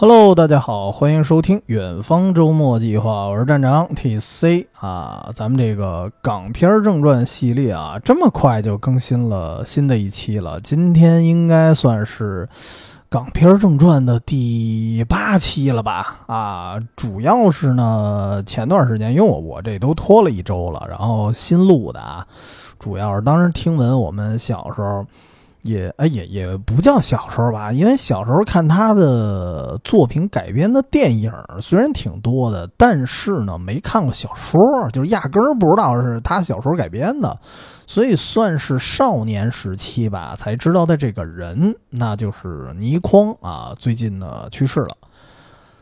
Hello，大家好，欢迎收听远方周末计划，我是站长 T C 啊。咱们这个港片正传系列啊，这么快就更新了新的一期了。今天应该算是港片正传的第八期了吧？啊，主要是呢，前段时间因为我我这都拖了一周了，然后新录的啊，主要是当时听闻我们小时候。也哎也也不叫小时候吧，因为小时候看他的作品改编的电影虽然挺多的，但是呢没看过小说，就压根儿不知道是他小说改编的，所以算是少年时期吧才知道的这个人，那就是倪匡啊，最近呢去世了。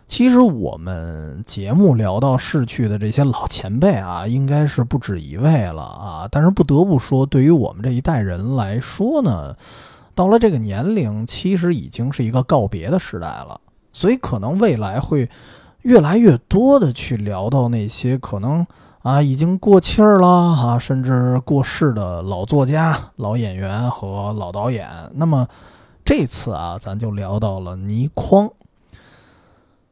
其实我们节目聊到逝去的这些老前辈啊，应该是不止一位了啊。但是不得不说，对于我们这一代人来说呢，到了这个年龄，其实已经是一个告别的时代了。所以可能未来会越来越多的去聊到那些可能啊已经过气儿了啊，甚至过世的老作家、老演员和老导演。那么这次啊，咱就聊到了倪匡。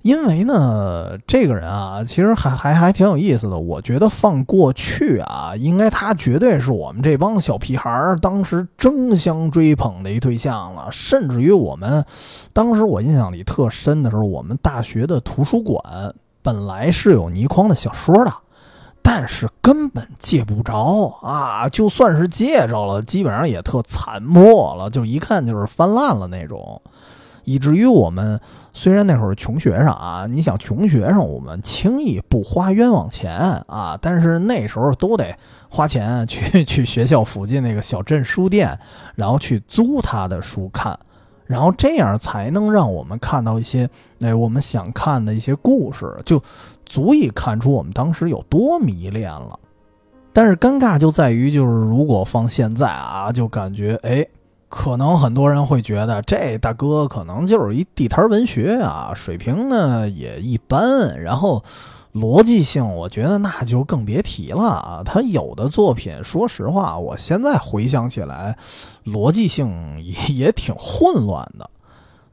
因为呢，这个人啊，其实还还还挺有意思的。我觉得放过去啊，应该他绝对是我们这帮小屁孩儿当时争相追捧的一对象了。甚至于我们当时我印象里特深的时候，我们大学的图书馆本来是有倪匡的小说的，但是根本借不着啊。就算是借着了，基本上也特残破了，就一看就是翻烂了那种。以至于我们虽然那会儿穷学生啊，你想穷学生，我们轻易不花冤枉钱啊，但是那时候都得花钱去去学校附近那个小镇书店，然后去租他的书看，然后这样才能让我们看到一些哎我们想看的一些故事，就足以看出我们当时有多迷恋了。但是尴尬就在于，就是如果放现在啊，就感觉哎。可能很多人会觉得这大哥可能就是一地摊文学啊，水平呢也一般，然后逻辑性我觉得那就更别提了啊。他有的作品，说实话，我现在回想起来，逻辑性也也挺混乱的。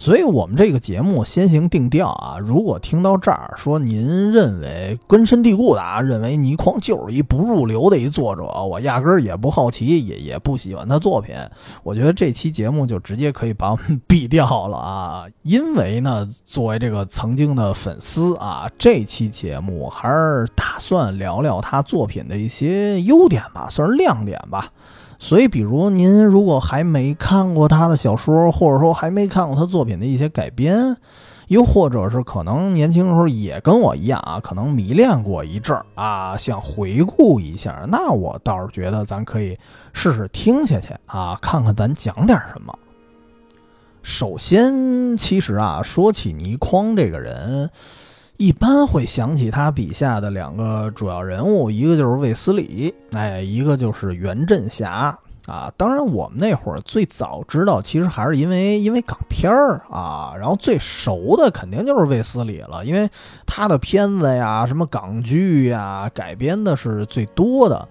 所以，我们这个节目先行定调啊。如果听到这儿说您认为根深蒂固的啊，认为倪匡就是一不入流的一作者，我压根儿也不好奇，也也不喜欢他作品。我觉得这期节目就直接可以把我们毙掉了啊！因为呢，作为这个曾经的粉丝啊，这期节目还是打算聊聊他作品的一些优点吧，算是亮点吧。所以，比如您如果还没看过他的小说，或者说还没看过他作品的一些改编，又或者是可能年轻的时候也跟我一样啊，可能迷恋过一阵儿啊，想回顾一下，那我倒是觉得咱可以试试听下去啊，看看咱讲点什么。首先，其实啊，说起倪匡这个人。一般会想起他笔下的两个主要人物，一个就是卫斯理，哎，一个就是袁振霞啊。当然，我们那会儿最早知道，其实还是因为因为港片儿啊，然后最熟的肯定就是卫斯理了，因为他的片子呀，什么港剧呀，改编的是最多的。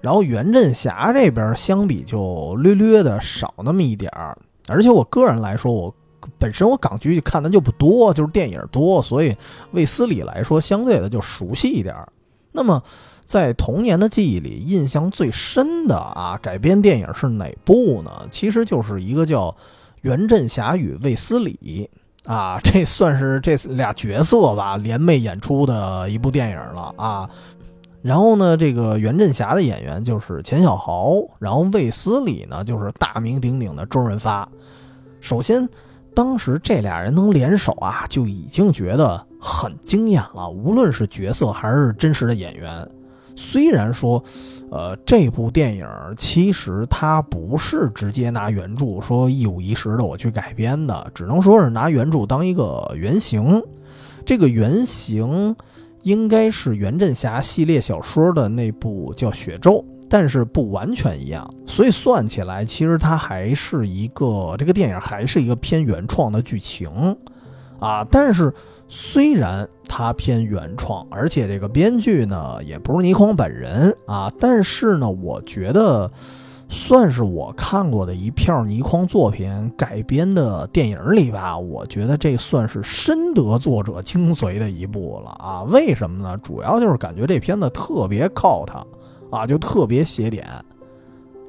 然后袁振霞这边相比就略略的少那么一点儿，而且我个人来说，我。本身我港剧看的就不多，就是电影多，所以卫斯理来说相对的就熟悉一点儿。那么在童年的记忆里，印象最深的啊改编电影是哪部呢？其实就是一个叫《袁振霞与卫斯理》啊，这算是这俩角色吧联袂演出的一部电影了啊。然后呢，这个袁振霞的演员就是钱小豪，然后卫斯理呢就是大名鼎鼎的周润发。首先。当时这俩人能联手啊，就已经觉得很惊艳了。无论是角色还是真实的演员，虽然说，呃，这部电影其实它不是直接拿原著说一五一十的我去改编的，只能说是拿原著当一个原型。这个原型应该是袁振霞系列小说的那部叫《血咒》。但是不完全一样，所以算起来，其实它还是一个这个电影还是一个偏原创的剧情，啊，但是虽然它偏原创，而且这个编剧呢也不是倪匡本人啊，但是呢，我觉得算是我看过的一片倪匡作品改编的电影里吧，我觉得这算是深得作者精髓的一部了啊！为什么呢？主要就是感觉这片子特别靠他啊，就特别写点。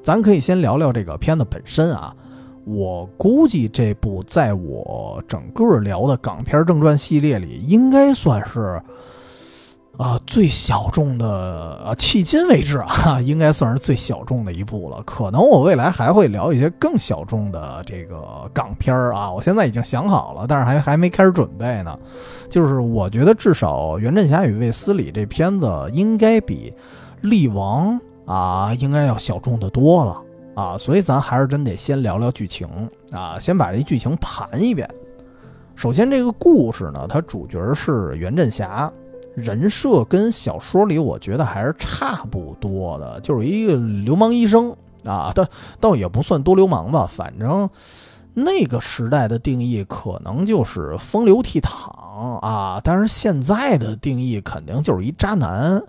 咱可以先聊聊这个片子本身啊，我估计这部在我整个聊的港片正传系列里，应该算是。啊，最小众的啊，迄今为止啊，应该算是最小众的一部了。可能我未来还会聊一些更小众的这个港片儿啊，我现在已经想好了，但是还还没开始准备呢。就是我觉得至少《袁振侠与卫斯理》这片子应该比《力王》啊应该要小众的多了啊，所以咱还是真得先聊聊剧情啊，先把这剧情盘一遍。首先，这个故事呢，它主角是袁振侠。人设跟小说里我觉得还是差不多的，就是一个流氓医生啊，倒倒也不算多流氓吧，反正那个时代的定义可能就是风流倜傥啊，但是现在的定义肯定就是一渣男。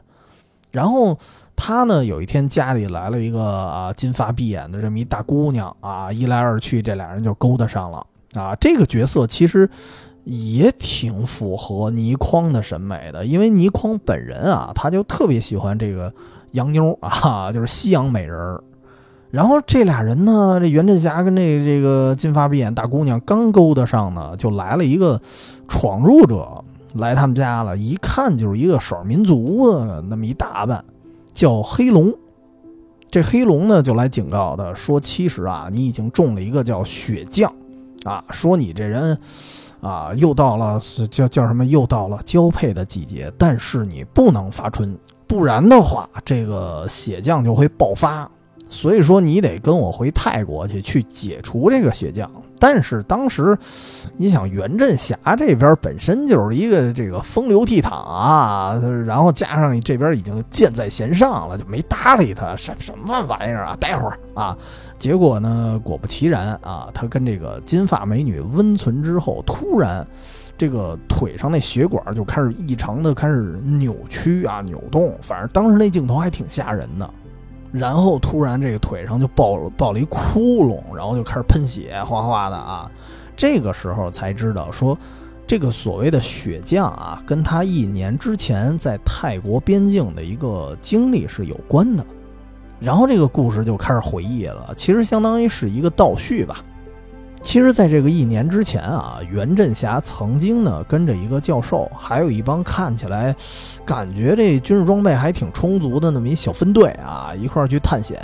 然后他呢，有一天家里来了一个啊金发碧眼的这么一大姑娘啊，一来二去这俩人就勾搭上了啊。这个角色其实。也挺符合倪匡的审美的，因为倪匡本人啊，他就特别喜欢这个洋妞啊，就是西洋美人儿。然后这俩人呢，这袁振霞跟这这个金发碧眼大姑娘刚勾搭上呢，就来了一个闯入者来他们家了，一看就是一个少数民族的那么一打扮，叫黑龙。这黑龙呢，就来警告他说：“其实啊，你已经中了一个叫血将啊，说你这人。”啊，又到了是叫叫什么？又到了交配的季节，但是你不能发春，不然的话，这个血将就会爆发。所以说，你得跟我回泰国去，去解除这个血浆。但是当时，你想袁振霞这边本身就是一个这个风流倜傥啊，然后加上这边已经箭在弦上了，就没搭理他。什什么玩意儿啊？待会儿啊！结果呢，果不其然啊，他跟这个金发美女温存之后，突然这个腿上那血管就开始异常的开始扭曲啊，扭动。反正当时那镜头还挺吓人的。然后突然这个腿上就爆了爆了一窟窿，然后就开始喷血，哗哗的啊！这个时候才知道说，这个所谓的血将啊，跟他一年之前在泰国边境的一个经历是有关的。然后这个故事就开始回忆了，其实相当于是一个倒叙吧。其实，在这个一年之前啊，袁振侠曾经呢跟着一个教授，还有一帮看起来感觉这军事装备还挺充足的那么一小分队啊，一块儿去探险。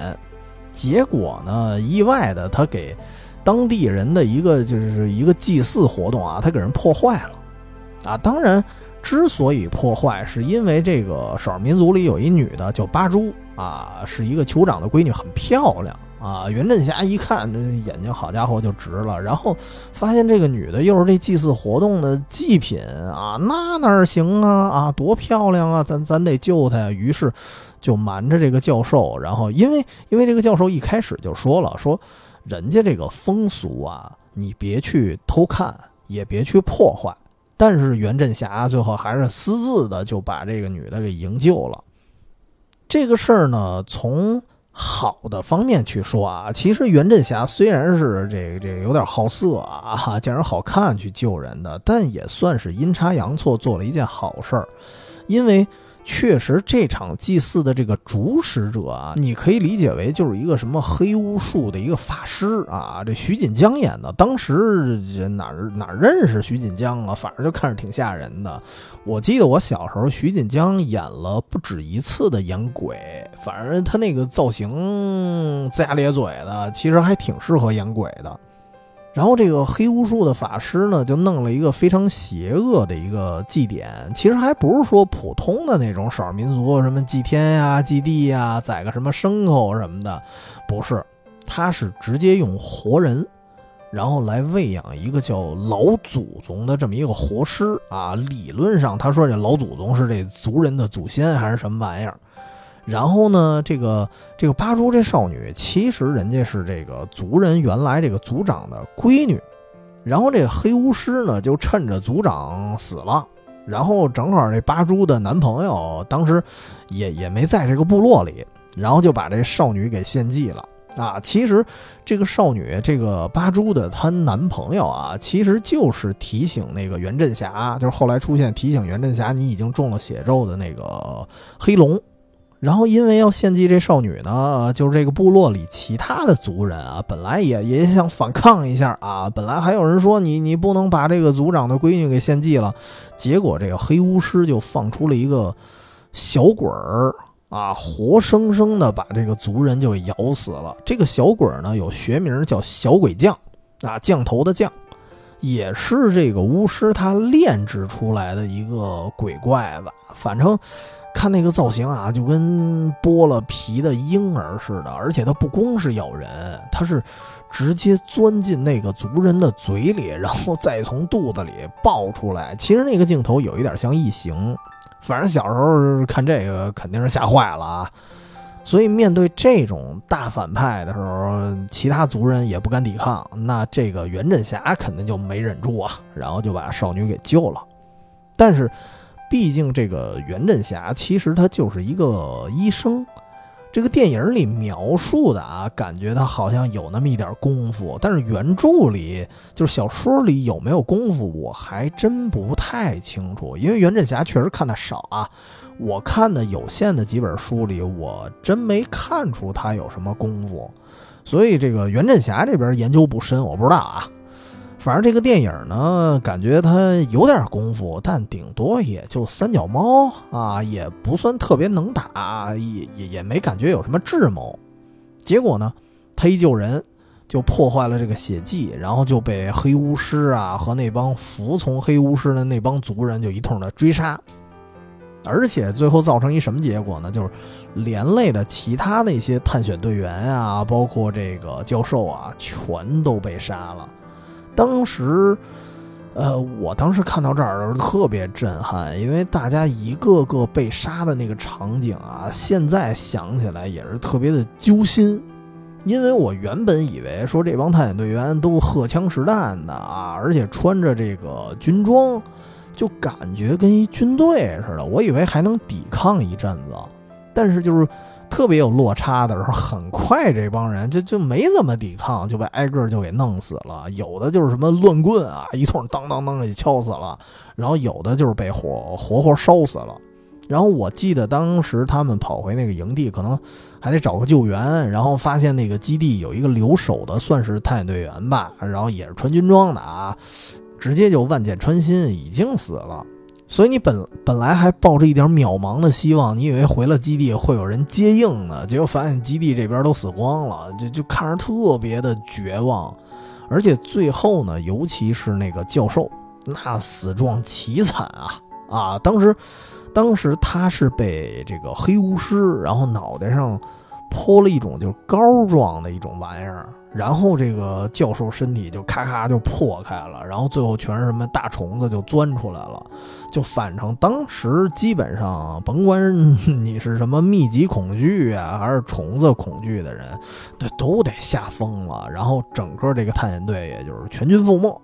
结果呢，意外的他给当地人的一个就是一个祭祀活动啊，他给人破坏了啊。当然，之所以破坏，是因为这个少数民族里有一女的叫八珠啊，是一个酋长的闺女，很漂亮。啊，袁振霞一看这眼睛，好家伙就直了。然后发现这个女的又是这祭祀活动的祭品啊，那哪行啊？啊，多漂亮啊！咱咱得救她呀。于是就瞒着这个教授，然后因为因为这个教授一开始就说了，说人家这个风俗啊，你别去偷看，也别去破坏。但是袁振霞最后还是私自的就把这个女的给营救了。这个事儿呢，从。好的方面去说啊，其实袁振霞虽然是这个这个有点好色啊，见人好看去救人的，但也算是阴差阳错做了一件好事儿，因为。确实，这场祭祀的这个主使者啊，你可以理解为就是一个什么黑巫术的一个法师啊。这徐锦江演的，当时哪哪认识徐锦江啊？反正就看着挺吓人的。我记得我小时候，徐锦江演了不止一次的演鬼，反正他那个造型龇牙咧嘴的，其实还挺适合演鬼的。然后这个黑巫术的法师呢，就弄了一个非常邪恶的一个祭典，其实还不是说普通的那种少数民族什么祭天呀、祭地呀、宰个什么牲口什么的，不是，他是直接用活人，然后来喂养一个叫老祖宗的这么一个活尸啊。理论上，他说这老祖宗是这族人的祖先还是什么玩意儿？然后呢，这个这个八珠这少女，其实人家是这个族人原来这个族长的闺女。然后这个黑巫师呢，就趁着族长死了，然后正好这八珠的男朋友当时也也没在这个部落里，然后就把这少女给献祭了。啊，其实这个少女，这个八珠的她男朋友啊，其实就是提醒那个袁振霞，就是后来出现提醒袁振霞你已经中了血咒的那个黑龙。然后因为要献祭这少女呢，就是这个部落里其他的族人啊，本来也也想反抗一下啊，本来还有人说你你不能把这个族长的闺女给献祭了，结果这个黑巫师就放出了一个小鬼儿。啊，活生生的把这个族人就咬死了。这个小鬼儿呢，有学名叫小鬼将，啊，降头的将，也是这个巫师他炼制出来的一个鬼怪吧。反正看那个造型啊，就跟剥了皮的婴儿似的。而且它不光是咬人，它是直接钻进那个族人的嘴里，然后再从肚子里爆出来。其实那个镜头有一点像异形。反正小时候看这个肯定是吓坏了啊，所以面对这种大反派的时候，其他族人也不敢抵抗，那这个袁振霞肯定就没忍住啊，然后就把少女给救了。但是，毕竟这个袁振霞其实他就是一个医生。这个电影里描述的啊，感觉他好像有那么一点功夫，但是原著里就是小说里有没有功夫，我还真不太清楚。因为袁振霞确实看的少啊，我看的有限的几本书里，我真没看出他有什么功夫，所以这个袁振霞这边研究不深，我不知道啊。反正这个电影呢，感觉它有点功夫，但顶多也就三脚猫啊，也不算特别能打，也也也没感觉有什么智谋。结果呢，他一救人，就破坏了这个血迹，然后就被黑巫师啊和那帮服从黑巫师的那帮族人就一通的追杀，而且最后造成一什么结果呢？就是连累的其他那些探险队员啊，包括这个教授啊，全都被杀了。当时，呃，我当时看到这儿的时候特别震撼，因为大家一个个被杀的那个场景啊，现在想起来也是特别的揪心。因为我原本以为说这帮探险队员都荷枪实弹的啊，而且穿着这个军装，就感觉跟一军队似的，我以为还能抵抗一阵子，但是就是。特别有落差的时候，很快这帮人就就没怎么抵抗，就被挨个就给弄死了。有的就是什么乱棍啊，一通当当当给敲死了，然后有的就是被火活活烧死了。然后我记得当时他们跑回那个营地，可能还得找个救援，然后发现那个基地有一个留守的，算是探险队员吧，然后也是穿军装的啊，直接就万箭穿心，已经死了。所以你本本来还抱着一点渺茫的希望，你以为回了基地会有人接应呢，结果发现基地这边都死光了，就就看着特别的绝望。而且最后呢，尤其是那个教授，那死状凄惨啊啊！当时，当时他是被这个黑巫师，然后脑袋上泼了一种就是膏状的一种玩意儿。然后这个教授身体就咔咔就破开了，然后最后全是什么大虫子就钻出来了，就反正当时基本上甭管你是什么密集恐惧啊，还是虫子恐惧的人，这都得吓疯了。然后整个这个探险队也就是全军覆没。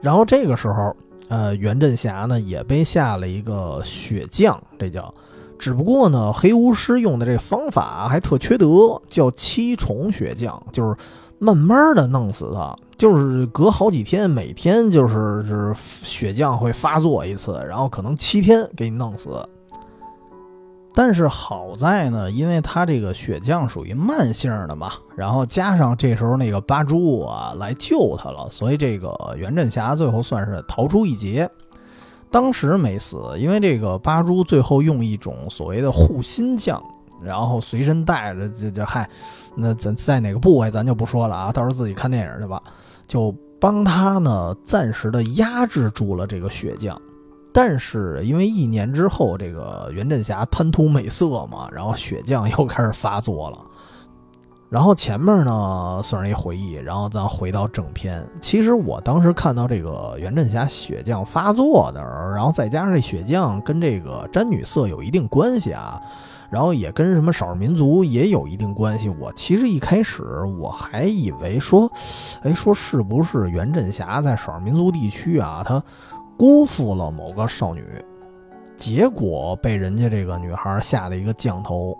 然后这个时候，呃，袁振霞呢也被下了一个血降，这叫。只不过呢，黑巫师用的这方法还特缺德，叫七重血降，就是慢慢的弄死他，就是隔好几天，每天就是是血降会发作一次，然后可能七天给你弄死。但是好在呢，因为他这个血降属于慢性的嘛，然后加上这时候那个八珠啊来救他了，所以这个袁振霞最后算是逃出一劫。当时没死，因为这个八珠最后用一种所谓的护心降，然后随身带着，这这嗨，那咱在哪个部位咱就不说了啊，到时候自己看电影去吧。就帮他呢暂时的压制住了这个血降，但是因为一年之后这个袁振霞贪图美色嘛，然后血降又开始发作了。然后前面呢算是一回忆，然后咱回到正片。其实我当时看到这个袁振霞血降发作的时候，然后再加上这血降跟这个詹女色有一定关系啊，然后也跟什么少数民族也有一定关系。我其实一开始我还以为说，哎，说是不是袁振霞在少数民族地区啊，她辜负了某个少女，结果被人家这个女孩下了一个降头。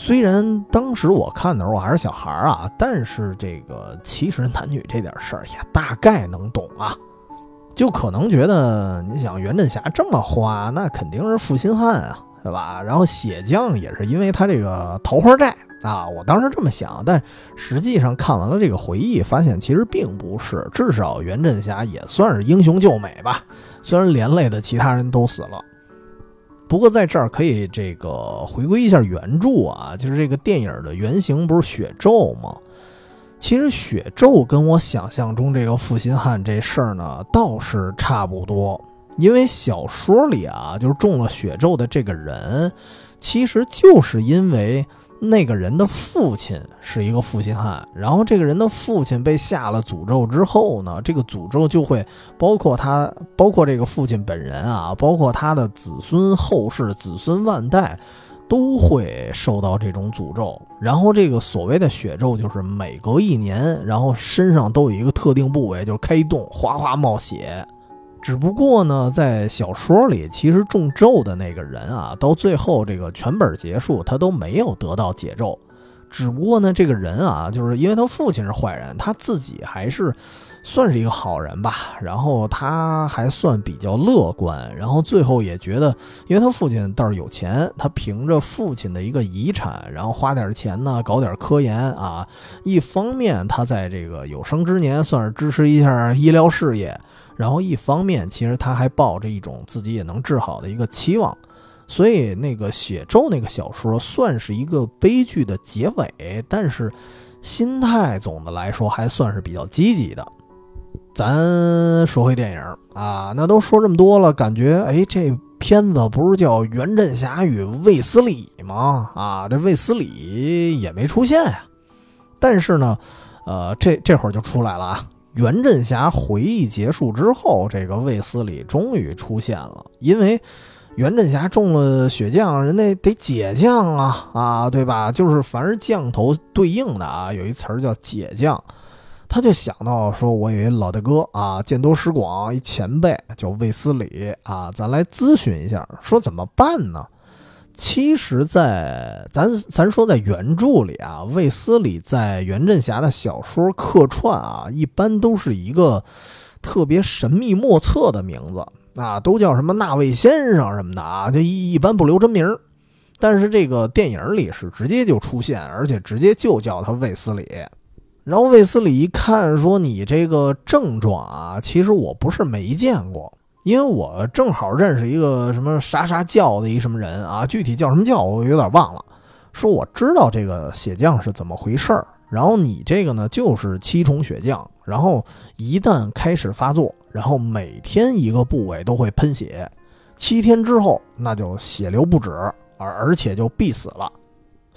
虽然当时我看的时候我还是小孩儿啊，但是这个其实男女这点事儿也大概能懂啊。就可能觉得，你想袁振霞这么花，那肯定是负心汉啊，对吧？然后血浆也是因为他这个桃花债啊，我当时这么想，但实际上看完了这个回忆，发现其实并不是。至少袁振霞也算是英雄救美吧，虽然连累的其他人都死了。不过在这儿可以这个回归一下原著啊，就是这个电影的原型不是血咒吗？其实血咒跟我想象中这个负心汉这事儿呢，倒是差不多。因为小说里啊，就是中了血咒的这个人，其实就是因为那个人的父亲是一个负心汉，然后这个人的父亲被下了诅咒之后呢，这个诅咒就会包括他，包括这个父亲本人啊，包括他的子孙后世、子孙万代。都会受到这种诅咒，然后这个所谓的血咒就是每隔一年，然后身上都有一个特定部位就是开一洞，哗哗冒血。只不过呢，在小说里，其实中咒的那个人啊，到最后这个全本结束，他都没有得到解咒。只不过呢，这个人啊，就是因为他父亲是坏人，他自己还是。算是一个好人吧，然后他还算比较乐观，然后最后也觉得，因为他父亲倒是有钱，他凭着父亲的一个遗产，然后花点钱呢，搞点科研啊。一方面他在这个有生之年算是支持一下医疗事业，然后一方面其实他还抱着一种自己也能治好的一个期望，所以那个写咒那个小说算是一个悲剧的结尾，但是心态总的来说还算是比较积极的。咱说回电影啊，那都说这么多了，感觉哎，这片子不是叫《袁振侠与卫斯理》吗？啊，这卫斯理也没出现呀。但是呢，呃，这这会儿就出来了啊。袁振霞回忆结束之后，这个卫斯理终于出现了，因为袁振霞中了血降，人家得解降啊，啊，对吧？就是凡是降头对应的啊，有一词儿叫解降。他就想到说：“我有一老大哥啊，见多识广，一前辈叫卫斯理啊，咱来咨询一下，说怎么办呢？”其实，在咱咱说在原著里啊，卫斯理在袁振侠的小说客串啊，一般都是一个特别神秘莫测的名字啊，都叫什么那位先生什么的啊，就一一般不留真名。但是这个电影里是直接就出现，而且直接就叫他卫斯理。然后卫斯理一看，说：“你这个症状啊，其实我不是没见过，因为我正好认识一个什么啥啥教的一什么人啊，具体叫什么教我有点忘了。说我知道这个血降是怎么回事儿。然后你这个呢，就是七重血降，然后一旦开始发作，然后每天一个部位都会喷血，七天之后那就血流不止，而而且就必死了。”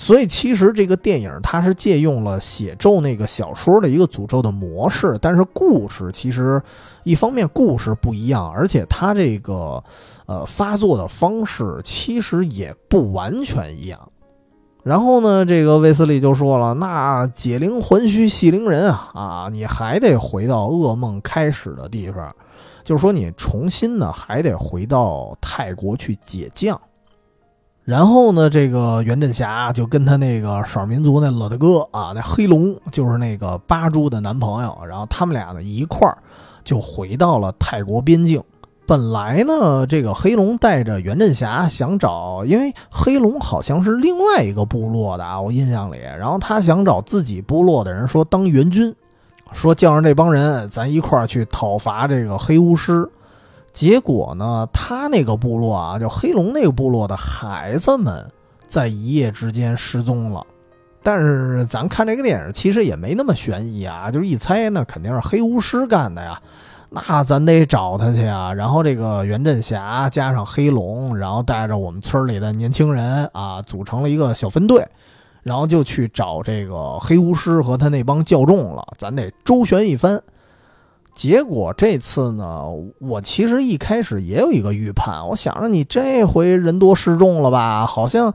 所以其实这个电影它是借用了写咒那个小说的一个诅咒的模式，但是故事其实一方面故事不一样，而且它这个呃发作的方式其实也不完全一样。然后呢，这个卫斯理就说了：“那解铃还须系铃人啊啊，你还得回到噩梦开始的地方，就是说你重新呢还得回到泰国去解降。”然后呢，这个袁振侠就跟他那个少数民族那老大哥啊，那黑龙就是那个八珠的男朋友，然后他们俩呢一块儿就回到了泰国边境。本来呢，这个黑龙带着袁振侠想找，因为黑龙好像是另外一个部落的啊，我印象里，然后他想找自己部落的人说当援军，说叫上这帮人，咱一块儿去讨伐这个黑巫师。结果呢，他那个部落啊，叫黑龙那个部落的孩子们，在一夜之间失踪了。但是咱看这个电影，其实也没那么悬疑啊，就是一猜，那肯定是黑巫师干的呀。那咱得找他去啊。然后这个袁振霞加上黑龙，然后带着我们村里的年轻人啊，组成了一个小分队，然后就去找这个黑巫师和他那帮教众了。咱得周旋一番。结果这次呢，我其实一开始也有一个预判，我想着你这回人多势众了吧？好像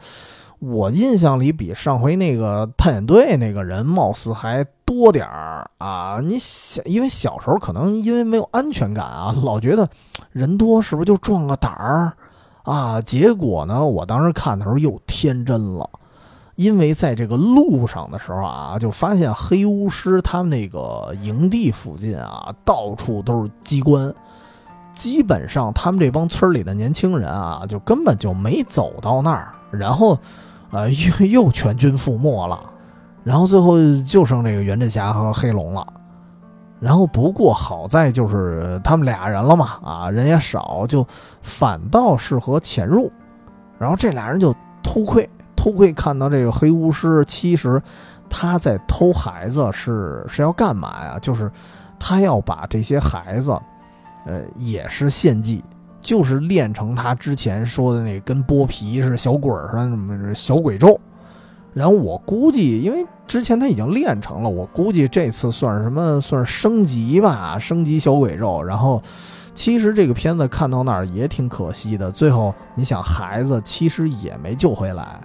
我印象里比上回那个探险队那个人貌似还多点儿啊！你想，因为小时候可能因为没有安全感啊，老觉得人多是不是就壮个胆儿啊？结果呢，我当时看的时候又天真了。因为在这个路上的时候啊，就发现黑巫师他们那个营地附近啊，到处都是机关，基本上他们这帮村里的年轻人啊，就根本就没走到那儿，然后，呃，又又全军覆没了，然后最后就剩这个袁振霞和黑龙了。然后不过好在就是他们俩人了嘛，啊，人也少，就反倒适合潜入。然后这俩人就偷窥，偷窥看到这个黑巫师，其实他在偷孩子，是是要干嘛呀？就是他要把这些孩子，呃，也是献祭，就是练成他之前说的那跟剥皮似小鬼儿似的什么小鬼咒。然后我估计，因为之前他已经练成了，我估计这次算什么？算升级吧，升级小鬼咒。然后，其实这个片子看到那儿也挺可惜的。最后，你想孩子其实也没救回来，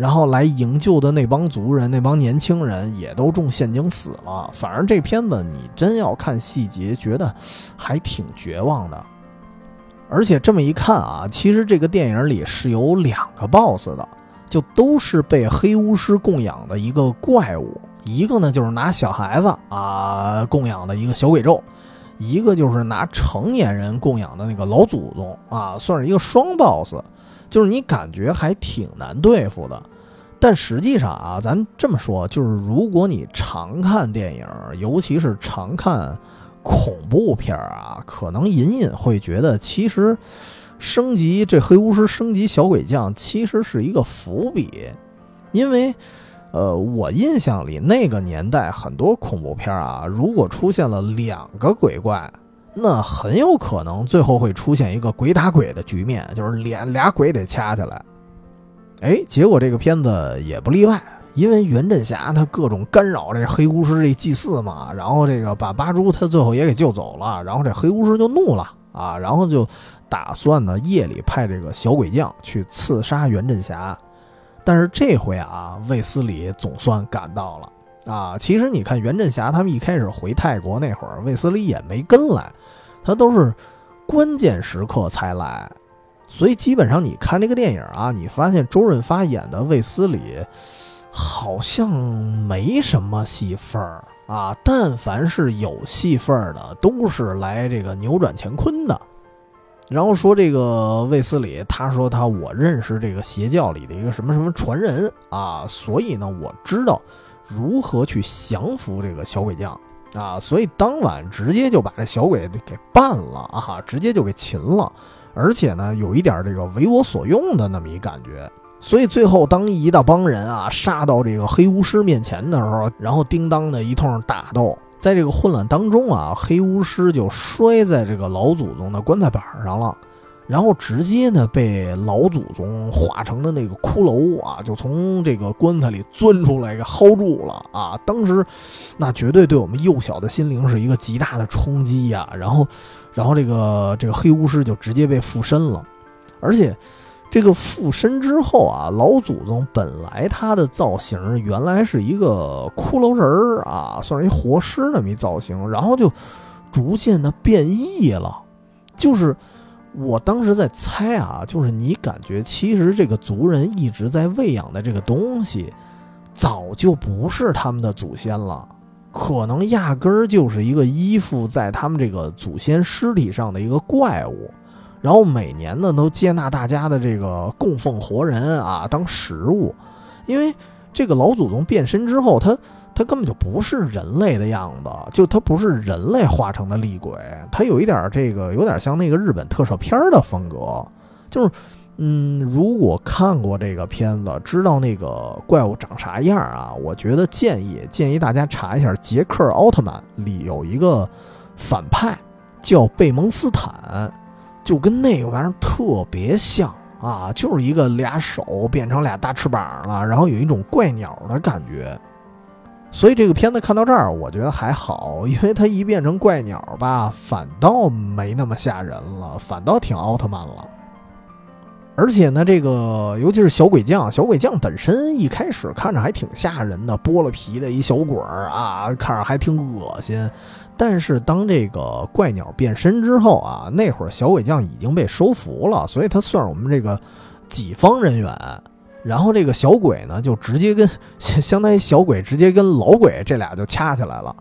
然后来营救的那帮族人、那帮年轻人也都中陷阱死了。反正这片子你真要看细节，觉得还挺绝望的。而且这么一看啊，其实这个电影里是有两个 BOSS 的。就都是被黑巫师供养的一个怪物，一个呢就是拿小孩子啊供养的一个小鬼咒，一个就是拿成年人供养的那个老祖宗啊，算是一个双 boss，就是你感觉还挺难对付的。但实际上啊，咱这么说，就是如果你常看电影，尤其是常看恐怖片啊，可能隐隐会觉得其实。升级这黑巫师升级小鬼将其实是一个伏笔，因为，呃，我印象里那个年代很多恐怖片啊，如果出现了两个鬼怪，那很有可能最后会出现一个鬼打鬼的局面，就是俩俩鬼得掐起来。哎，结果这个片子也不例外，因为袁振霞他各种干扰这黑巫师这祭祀嘛，然后这个把八珠他最后也给救走了，然后这黑巫师就怒了啊，然后就。打算呢，夜里派这个小鬼将去刺杀袁振霞，但是这回啊，卫斯理总算赶到了啊。其实你看，袁振霞他们一开始回泰国那会儿，卫斯理也没跟来，他都是关键时刻才来。所以基本上你看这个电影啊，你发现周润发演的卫斯理好像没什么戏份儿啊。但凡是有戏份儿的，都是来这个扭转乾坤的。然后说这个卫斯理，他说他我认识这个邪教里的一个什么什么传人啊，所以呢我知道如何去降服这个小鬼将啊，所以当晚直接就把这小鬼给办了啊，直接就给擒了，而且呢有一点这个为我所用的那么一感觉，所以最后当一大帮人啊杀到这个黑巫师面前的时候，然后叮当的一通打斗。在这个混乱当中啊，黑巫师就摔在这个老祖宗的棺材板上了，然后直接呢被老祖宗化成的那个骷髅啊，就从这个棺材里钻出来给薅住了啊！当时那绝对对我们幼小的心灵是一个极大的冲击呀。然后，然后这个这个黑巫师就直接被附身了，而且。这个附身之后啊，老祖宗本来他的造型原来是一个骷髅人儿啊，算是一活尸那么一造型，然后就逐渐的变异了。就是我当时在猜啊，就是你感觉其实这个族人一直在喂养的这个东西，早就不是他们的祖先了，可能压根儿就是一个依附在他们这个祖先尸体上的一个怪物。然后每年呢，都接纳大家的这个供奉活人啊，当食物，因为这个老祖宗变身之后，他他根本就不是人类的样子，就他不是人类化成的厉鬼，他有一点这个有点像那个日本特摄片的风格，就是嗯，如果看过这个片子，知道那个怪物长啥样啊，我觉得建议建议大家查一下《杰克奥特曼》里有一个反派叫贝蒙斯坦。就跟那个玩意儿特别像啊，就是一个俩手变成俩大翅膀了，然后有一种怪鸟的感觉。所以这个片子看到这儿，我觉得还好，因为它一变成怪鸟 吧，反倒没那么吓人了，反倒挺奥特曼了。而且呢，这个尤其是小鬼将，小鬼将本身一开始看着还挺吓人的，剥了皮的一小鬼儿啊，看着还挺恶心。但是当这个怪鸟变身之后啊，那会儿小鬼将已经被收服了，所以他算是我们这个己方人员。然后这个小鬼呢，就直接跟相当于小鬼直接跟老鬼这俩就掐起来了。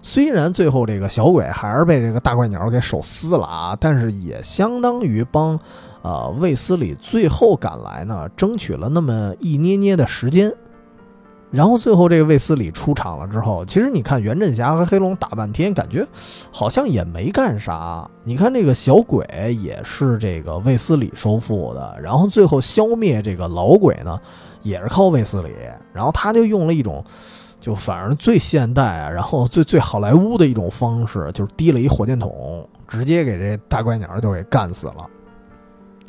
虽然最后这个小鬼还是被这个大怪鸟给手撕了啊，但是也相当于帮，呃，卫斯理最后赶来呢，争取了那么一捏捏的时间。然后最后这个卫斯理出场了之后，其实你看袁振霞和黑龙打半天，感觉好像也没干啥。你看这个小鬼也是这个卫斯理收复的，然后最后消灭这个老鬼呢，也是靠卫斯理。然后他就用了一种，就反正最现代，然后最最好莱坞的一种方式，就是提了一火箭筒，直接给这大怪鸟就给干死了。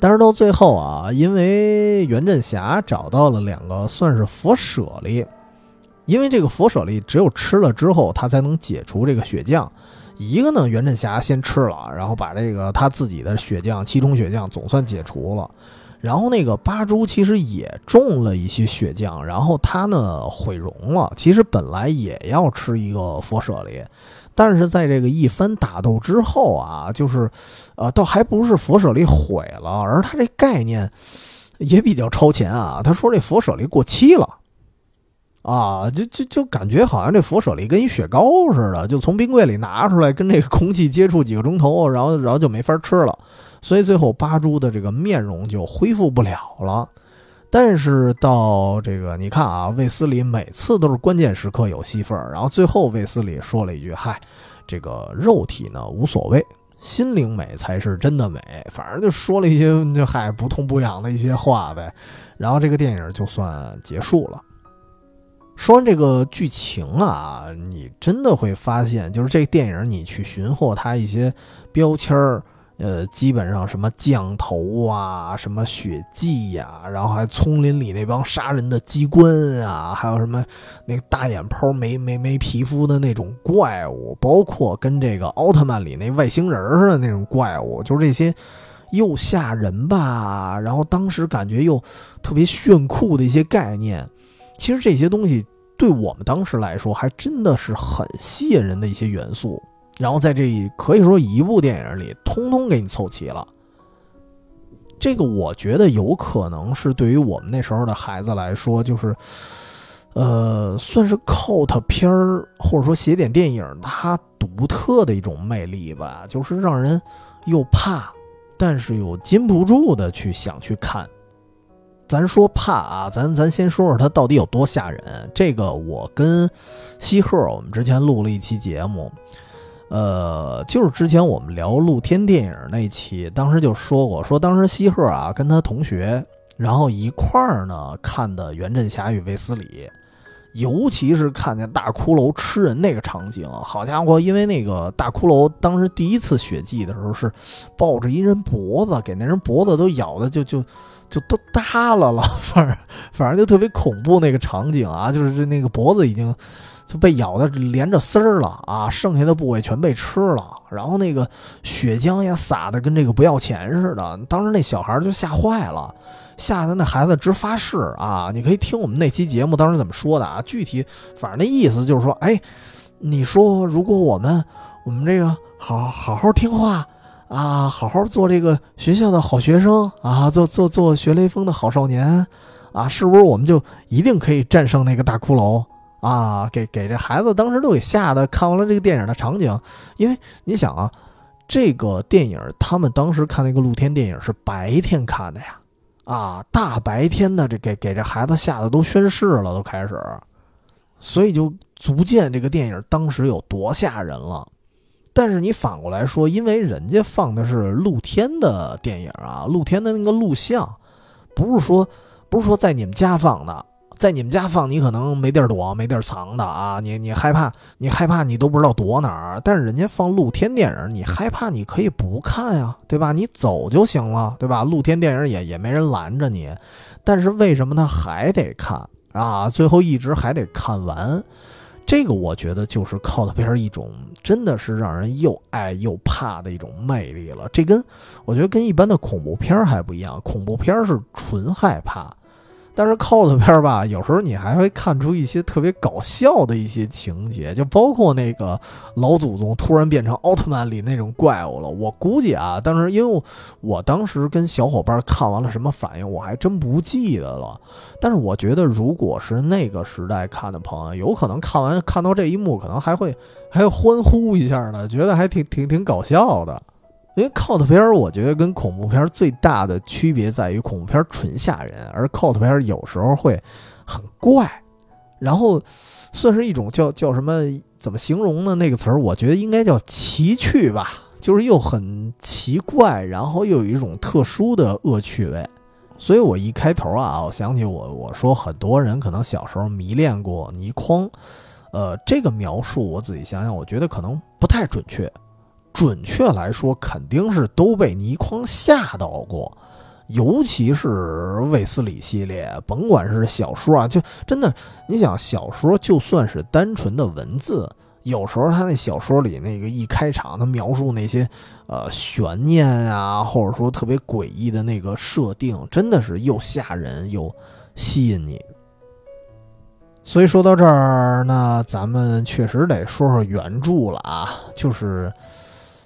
但是到最后啊，因为袁振霞找到了两个算是佛舍利，因为这个佛舍利只有吃了之后，他才能解除这个血将。一个呢，袁振霞先吃了，然后把这个他自己的血将七重血将总算解除了。然后那个八珠其实也中了一些血将，然后他呢毁容了。其实本来也要吃一个佛舍利。但是在这个一番打斗之后啊，就是，呃，倒还不是佛舍利毁了，而他这概念也比较超前啊。他说这佛舍利过期了，啊，就就就感觉好像这佛舍利跟一雪糕似的，就从冰柜里拿出来，跟这个空气接触几个钟头，然后然后就没法吃了。所以最后八珠的这个面容就恢复不了了。但是到这个，你看啊，卫斯理每次都是关键时刻有戏份儿，然后最后卫斯理说了一句：“嗨，这个肉体呢无所谓，心灵美才是真的美。”反正就说了一些就嗨不痛不痒的一些话呗。然后这个电影就算结束了。说完这个剧情啊，你真的会发现，就是这个电影你去寻获它一些标签儿。呃，基本上什么降头啊，什么血迹呀，然后还丛林里那帮杀人的机关啊，还有什么那个大眼泡没没没皮肤的那种怪物，包括跟这个奥特曼里那外星人似的那种怪物，就是这些又吓人吧，然后当时感觉又特别炫酷的一些概念，其实这些东西对我们当时来说，还真的是很吸引人的一些元素。然后在这一可以说一部电影里，通通给你凑齐了。这个我觉得有可能是对于我们那时候的孩子来说，就是，呃，算是 cult 片儿或者说写点电影它独特的一种魅力吧，就是让人又怕，但是又禁不住的去想去看。咱说怕啊，咱咱先说说它到底有多吓人。这个我跟西鹤我们之前录了一期节目。呃，就是之前我们聊露天电影那期，当时就说过，说当时西鹤啊跟他同学，然后一块儿呢看的《袁振侠与卫斯理》，尤其是看见大骷髅吃人那个场景，好家伙，因为那个大骷髅当时第一次血祭的时候是抱着一人脖子，给那人脖子都咬的就就就都耷拉了，反正反正就特别恐怖那个场景啊，就是那个脖子已经。就被咬的连着丝儿了啊，剩下的部位全被吃了，然后那个血浆也洒的跟这个不要钱似的。当时那小孩就吓坏了，吓得那孩子直发誓啊！你可以听我们那期节目当时怎么说的啊？具体反正那意思就是说，哎，你说如果我们我们这个好好好听话啊，好好做这个学校的好学生啊，做做做学雷锋的好少年啊，是不是我们就一定可以战胜那个大骷髅？啊，给给这孩子当时都给吓得，看完了这个电影的场景，因为你想啊，这个电影他们当时看那个露天电影是白天看的呀，啊，大白天的这给给这孩子吓得都宣誓了，都开始，所以就足见这个电影当时有多吓人了。但是你反过来说，因为人家放的是露天的电影啊，露天的那个录像，不是说不是说在你们家放的。在你们家放，你可能没地儿躲，没地儿藏的啊！你你害怕，你害怕，你都不知道躲哪儿。但是人家放露天电影，你害怕，你可以不看呀，对吧？你走就行了，对吧？露天电影也也没人拦着你。但是为什么他还得看啊？最后一直还得看完，这个我觉得就是靠的片一种，真的是让人又爱又怕的一种魅力了。这跟我觉得跟一般的恐怖片还不一样，恐怖片是纯害怕。但是 cos 片吧，有时候你还会看出一些特别搞笑的一些情节，就包括那个老祖宗突然变成奥特曼里那种怪物了。我估计啊，当时因为我当时跟小伙伴看完了什么反应，我还真不记得了。但是我觉得，如果是那个时代看的朋友，有可能看完看到这一幕，可能还会还会欢呼一下呢，觉得还挺挺挺搞笑的。因为 cos 片儿，我觉得跟恐怖片最大的区别在于，恐怖片纯吓人，而 cos 片有时候会很怪，然后算是一种叫叫什么怎么形容呢？那个词儿，我觉得应该叫奇趣吧，就是又很奇怪，然后又有一种特殊的恶趣味。所以我一开头啊，我想起我我说很多人可能小时候迷恋过倪匡，呃，这个描述我仔细想想，我觉得可能不太准确。准确来说，肯定是都被倪匡吓到过，尤其是卫斯理系列，甭管是小说啊，就真的，你想小说就算是单纯的文字，有时候他那小说里那个一开场，他描述那些呃悬念啊，或者说特别诡异的那个设定，真的是又吓人又吸引你。所以说到这儿，那咱们确实得说说原著了啊，就是。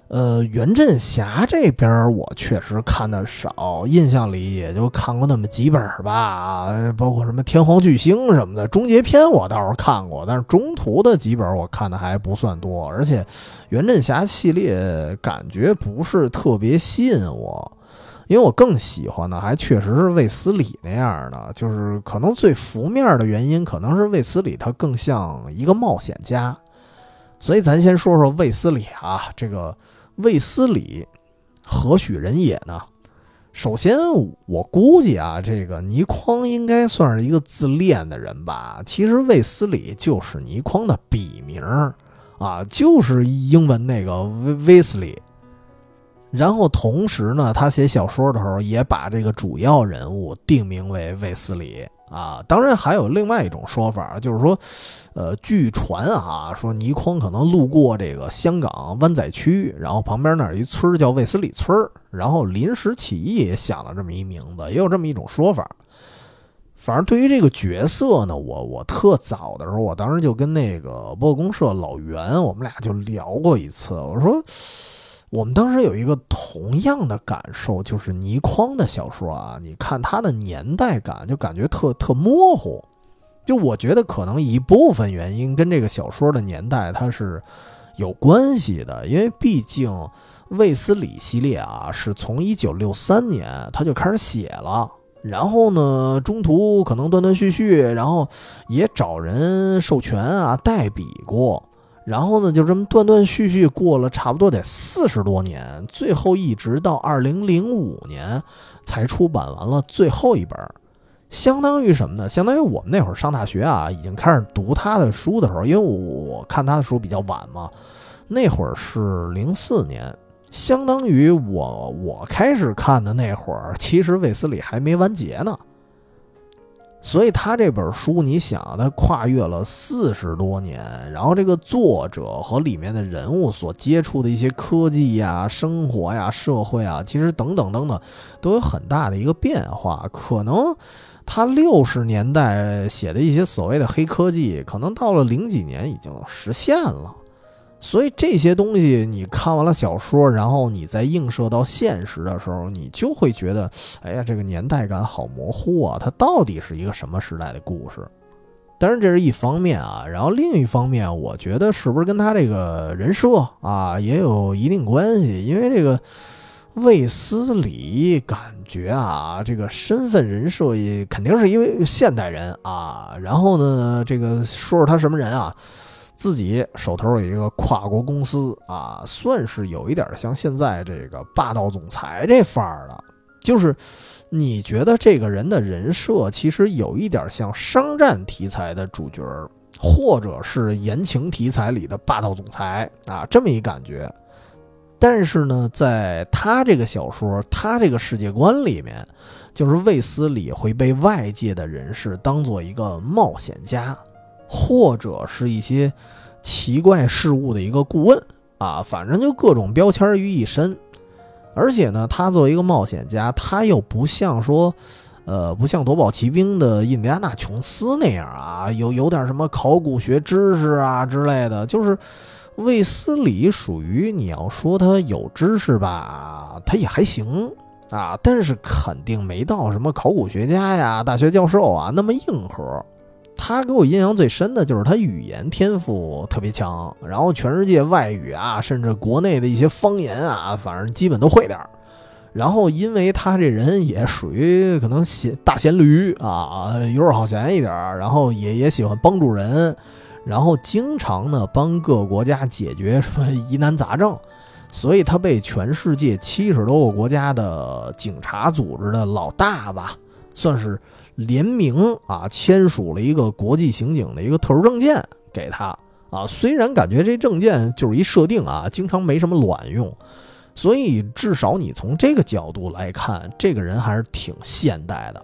呃，袁振侠这边我确实看的少，印象里也就看过那么几本吧，包括什么天皇巨星什么的，终结篇我倒是看过，但是中途的几本我看的还不算多，而且袁振侠系列感觉不是特别吸引我，因为我更喜欢的还确实是卫斯理那样的，就是可能最浮面的原因，可能是卫斯理他更像一个冒险家，所以咱先说说卫斯理啊，这个。卫斯理何许人也呢？首先，我估计啊，这个倪匡应该算是一个自恋的人吧。其实卫斯理就是倪匡的笔名啊，就是英文那个威威斯理。然后同时呢，他写小说的时候也把这个主要人物定名为卫斯理。啊，当然还有另外一种说法，就是说，呃，据传啊，说倪匡可能路过这个香港湾仔区，然后旁边那儿一村叫卫斯理村儿然后临时起意也想了这么一名字，也有这么一种说法。反正对于这个角色呢，我我特早的时候，我当时就跟那个播公社老袁，我们俩就聊过一次，我说。我们当时有一个同样的感受，就是倪匡的小说啊，你看他的年代感就感觉特特模糊，就我觉得可能一部分原因跟这个小说的年代它是有关系的，因为毕竟卫斯理系列啊是从一九六三年他就开始写了，然后呢中途可能断断续续，然后也找人授权啊代笔过。然后呢，就这么断断续续过了差不多得四十多年，最后一直到二零零五年才出版完了最后一本，相当于什么呢？相当于我们那会上大学啊，已经开始读他的书的时候，因为我看他的书比较晚嘛，那会儿是零四年，相当于我我开始看的那会儿，其实卫斯理还没完结呢。所以他这本书，你想，他跨越了四十多年，然后这个作者和里面的人物所接触的一些科技呀、生活呀、社会啊，其实等等等等，都有很大的一个变化。可能他六十年代写的一些所谓的黑科技，可能到了零几年已经实现了。所以这些东西，你看完了小说，然后你再映射到现实的时候，你就会觉得，哎呀，这个年代感好模糊啊！它到底是一个什么时代的故事？当然，这是一方面啊。然后另一方面，我觉得是不是跟他这个人设啊也有一定关系？因为这个卫斯理感觉啊，这个身份人设也肯定是因为现代人啊。然后呢，这个说说他什么人啊？自己手头有一个跨国公司啊，算是有一点像现在这个霸道总裁这范儿的。就是你觉得这个人的人设其实有一点像商战题材的主角，或者是言情题材里的霸道总裁啊，这么一感觉。但是呢，在他这个小说、他这个世界观里面，就是卫斯理会被外界的人士当做一个冒险家。或者是一些奇怪事物的一个顾问啊，反正就各种标签于一身。而且呢，他作为一个冒险家，他又不像说，呃，不像《夺宝奇兵》的印第安纳琼斯那样啊，有有点什么考古学知识啊之类的。就是卫斯理属于你要说他有知识吧，他也还行啊，但是肯定没到什么考古学家呀、大学教授啊那么硬核。他给我印象最深的就是他语言天赋特别强，然后全世界外语啊，甚至国内的一些方言啊，反正基本都会点儿。然后，因为他这人也属于可能闲大闲驴啊，游手好闲一点儿，然后也也喜欢帮助人，然后经常呢帮各国家解决什么疑难杂症，所以他被全世界七十多个国家的警察组织的老大吧，算是联名啊签署了一个国际刑警的一个特殊证件给他啊。虽然感觉这证件就是一设定啊，经常没什么卵用。所以，至少你从这个角度来看，这个人还是挺现代的。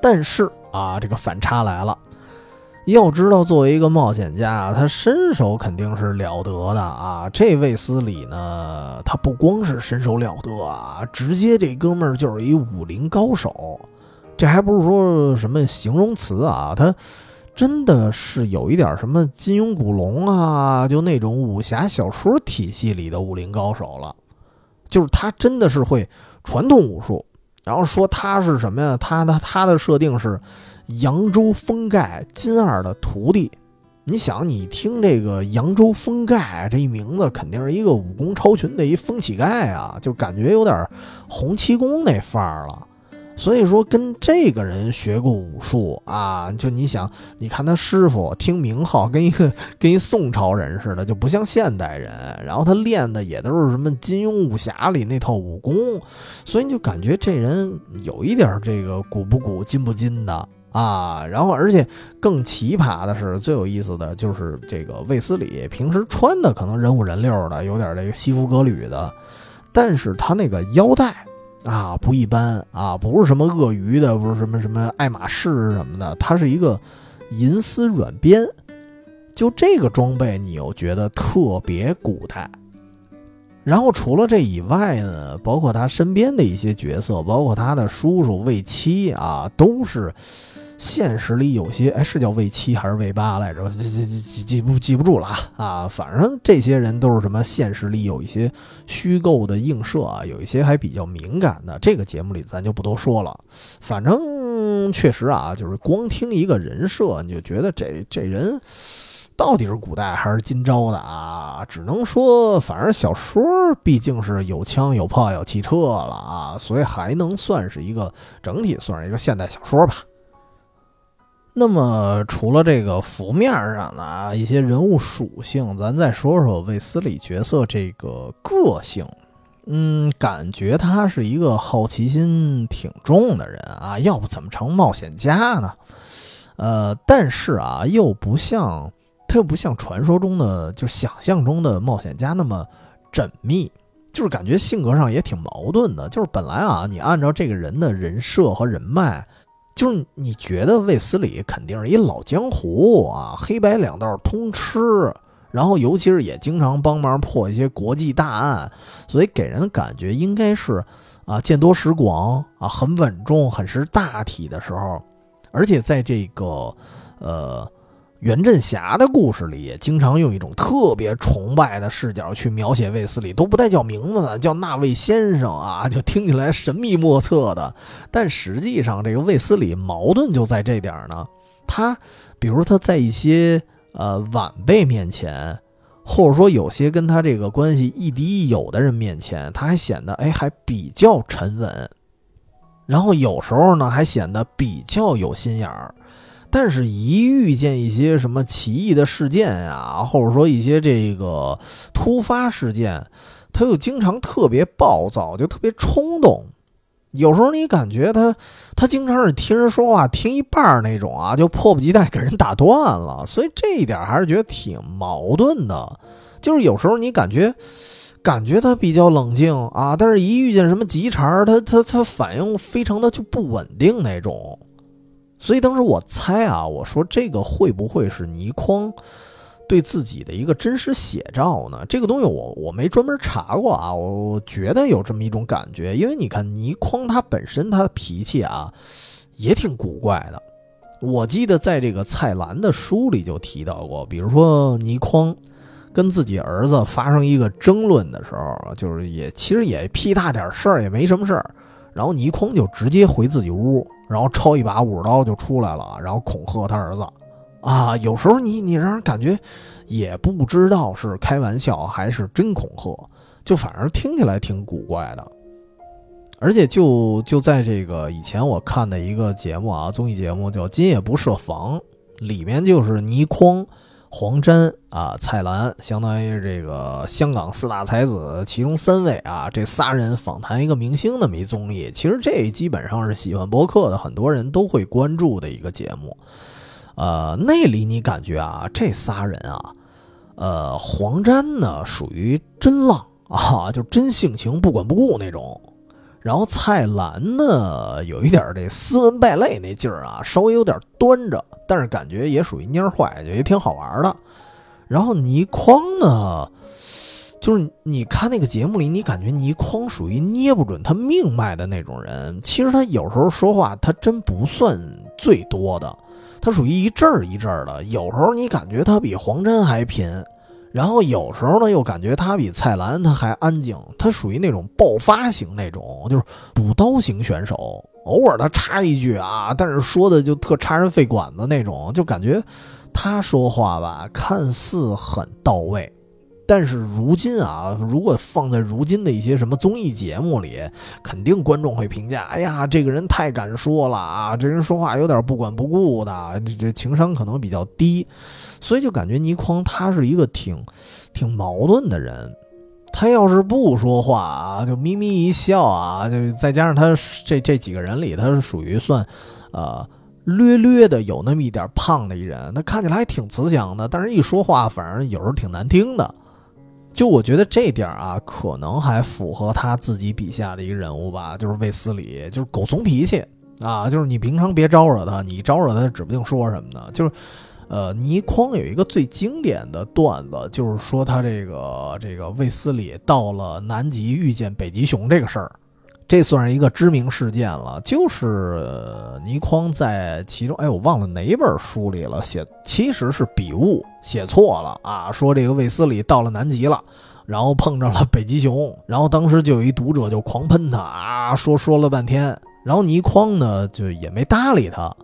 但是啊，这个反差来了。要知道，作为一个冒险家，他身手肯定是了得的啊。这卫斯理呢，他不光是身手了得啊，直接这哥们儿就是一武林高手。这还不是说什么形容词啊，他真的是有一点什么金庸、古龙啊，就那种武侠小说体系里的武林高手了。就是他真的是会传统武术，然后说他是什么呀？他的他的设定是扬州封盖金二的徒弟。你想，你听这个扬州封盖这一名字，肯定是一个武功超群的一疯乞丐啊，就感觉有点洪七公那范儿了。所以说，跟这个人学过武术啊，就你想，你看他师傅听名号，跟一个 跟一宋朝人似的，就不像现代人。然后他练的也都是什么金庸武侠里那套武功，所以你就感觉这人有一点这个古不古今不今的啊。然后，而且更奇葩的是，最有意思的就是这个卫斯理平时穿的可能人五人六的，有点这个西服革履的，但是他那个腰带。啊，不一般啊，不是什么鳄鱼的，不是什么什么爱马仕什么的，它是一个银丝软边，就这个装备，你又觉得特别古代。然后除了这以外呢，包括他身边的一些角色，包括他的叔叔魏七啊，都是。现实里有些哎，是叫魏七还是魏八来着？记记记记不记不住了啊！反正这些人都是什么？现实里有一些虚构的映射啊，有一些还比较敏感的。这个节目里咱就不多说了。反正确实啊，就是光听一个人设，你就觉得这这人到底是古代还是今朝的啊？只能说，反正小说毕竟是有枪有炮有汽车了啊，所以还能算是一个整体，算是一个现代小说吧。那么，除了这个浮面上的啊一些人物属性，咱再说说卫斯理角色这个个性。嗯，感觉他是一个好奇心挺重的人啊，要不怎么成冒险家呢？呃，但是啊，又不像他又不像传说中的就想象中的冒险家那么缜密，就是感觉性格上也挺矛盾的。就是本来啊，你按照这个人的人设和人脉。就是你觉得卫斯理肯定是一老江湖啊，黑白两道通吃，然后尤其是也经常帮忙破一些国际大案，所以给人的感觉应该是啊见多识广啊，很稳重、很识大体的时候，而且在这个呃。袁振侠的故事里也经常用一种特别崇拜的视角去描写卫斯理，都不带叫名字的，叫那位先生啊，就听起来神秘莫测的。但实际上，这个卫斯理矛盾就在这点呢。他，比如他在一些呃晚辈面前，或者说有些跟他这个关系亦敌亦友的人面前，他还显得哎还比较沉稳，然后有时候呢还显得比较有心眼儿。但是，一遇见一些什么奇异的事件呀，或者说一些这个突发事件，他又经常特别暴躁，就特别冲动。有时候你感觉他，他经常是听人说话听一半那种啊，就迫不及待给人打断了。所以这一点还是觉得挺矛盾的。就是有时候你感觉，感觉他比较冷静啊，但是一遇见什么急茬他他他反应非常的就不稳定那种。所以当时我猜啊，我说这个会不会是倪匡对自己的一个真实写照呢？这个东西我我没专门查过啊，我觉得有这么一种感觉。因为你看倪匡他本身他的脾气啊，也挺古怪的。我记得在这个蔡澜的书里就提到过，比如说倪匡跟自己儿子发生一个争论的时候，就是也其实也屁大点事儿，也没什么事儿。然后倪匡就直接回自己屋，然后抄一把武士刀就出来了，然后恐吓他儿子。啊，有时候你你让人感觉也不知道是开玩笑还是真恐吓，就反而听起来挺古怪的。而且就就在这个以前我看的一个节目啊，综艺节目叫《今夜不设防》，里面就是倪匡。黄沾啊，蔡澜，相当于这个香港四大才子其中三位啊，这仨人访谈一个明星那么一综艺，其实这基本上是喜欢博客的很多人都会关注的一个节目。呃，那里你感觉啊，这仨人啊，呃，黄沾呢属于真浪啊，就真性情，不管不顾那种。然后蔡澜呢，有一点这斯文败类那劲儿啊，稍微有点端着，但是感觉也属于蔫坏，也挺好玩的。然后倪匡呢，就是你看那个节目里，你感觉倪匡属于捏不准他命脉的那种人。其实他有时候说话，他真不算最多的，他属于一阵儿一阵儿的。有时候你感觉他比黄真还贫。然后有时候呢，又感觉他比蔡澜他还安静，他属于那种爆发型那种，就是补刀型选手。偶尔他插一句啊，但是说的就特插人肺管子那种，就感觉他说话吧，看似很到位。但是如今啊，如果放在如今的一些什么综艺节目里，肯定观众会评价：哎呀，这个人太敢说了啊，这人说话有点不管不顾的，这这情商可能比较低。所以就感觉倪匡他是一个挺挺矛盾的人。他要是不说话啊，就咪咪一笑啊，就再加上他这这几个人里，他是属于算，呃，略略的有那么一点胖的一人。他看起来还挺慈祥的，但是一说话反而有时候挺难听的。就我觉得这点啊，可能还符合他自己笔下的一个人物吧，就是卫斯理，就是狗怂脾气啊，就是你平常别招惹他，你招惹他指不定说什么呢。就是，呃，倪匡有一个最经典的段子，就是说他这个这个卫斯理到了南极遇见北极熊这个事儿。这算是一个知名事件了，就是倪匡在其中，哎，我忘了哪本书里了，写其实是笔误，写错了啊，说这个卫斯理到了南极了，然后碰着了北极熊，然后当时就有一读者就狂喷他啊，说说了半天，然后倪匡呢就也没搭理他，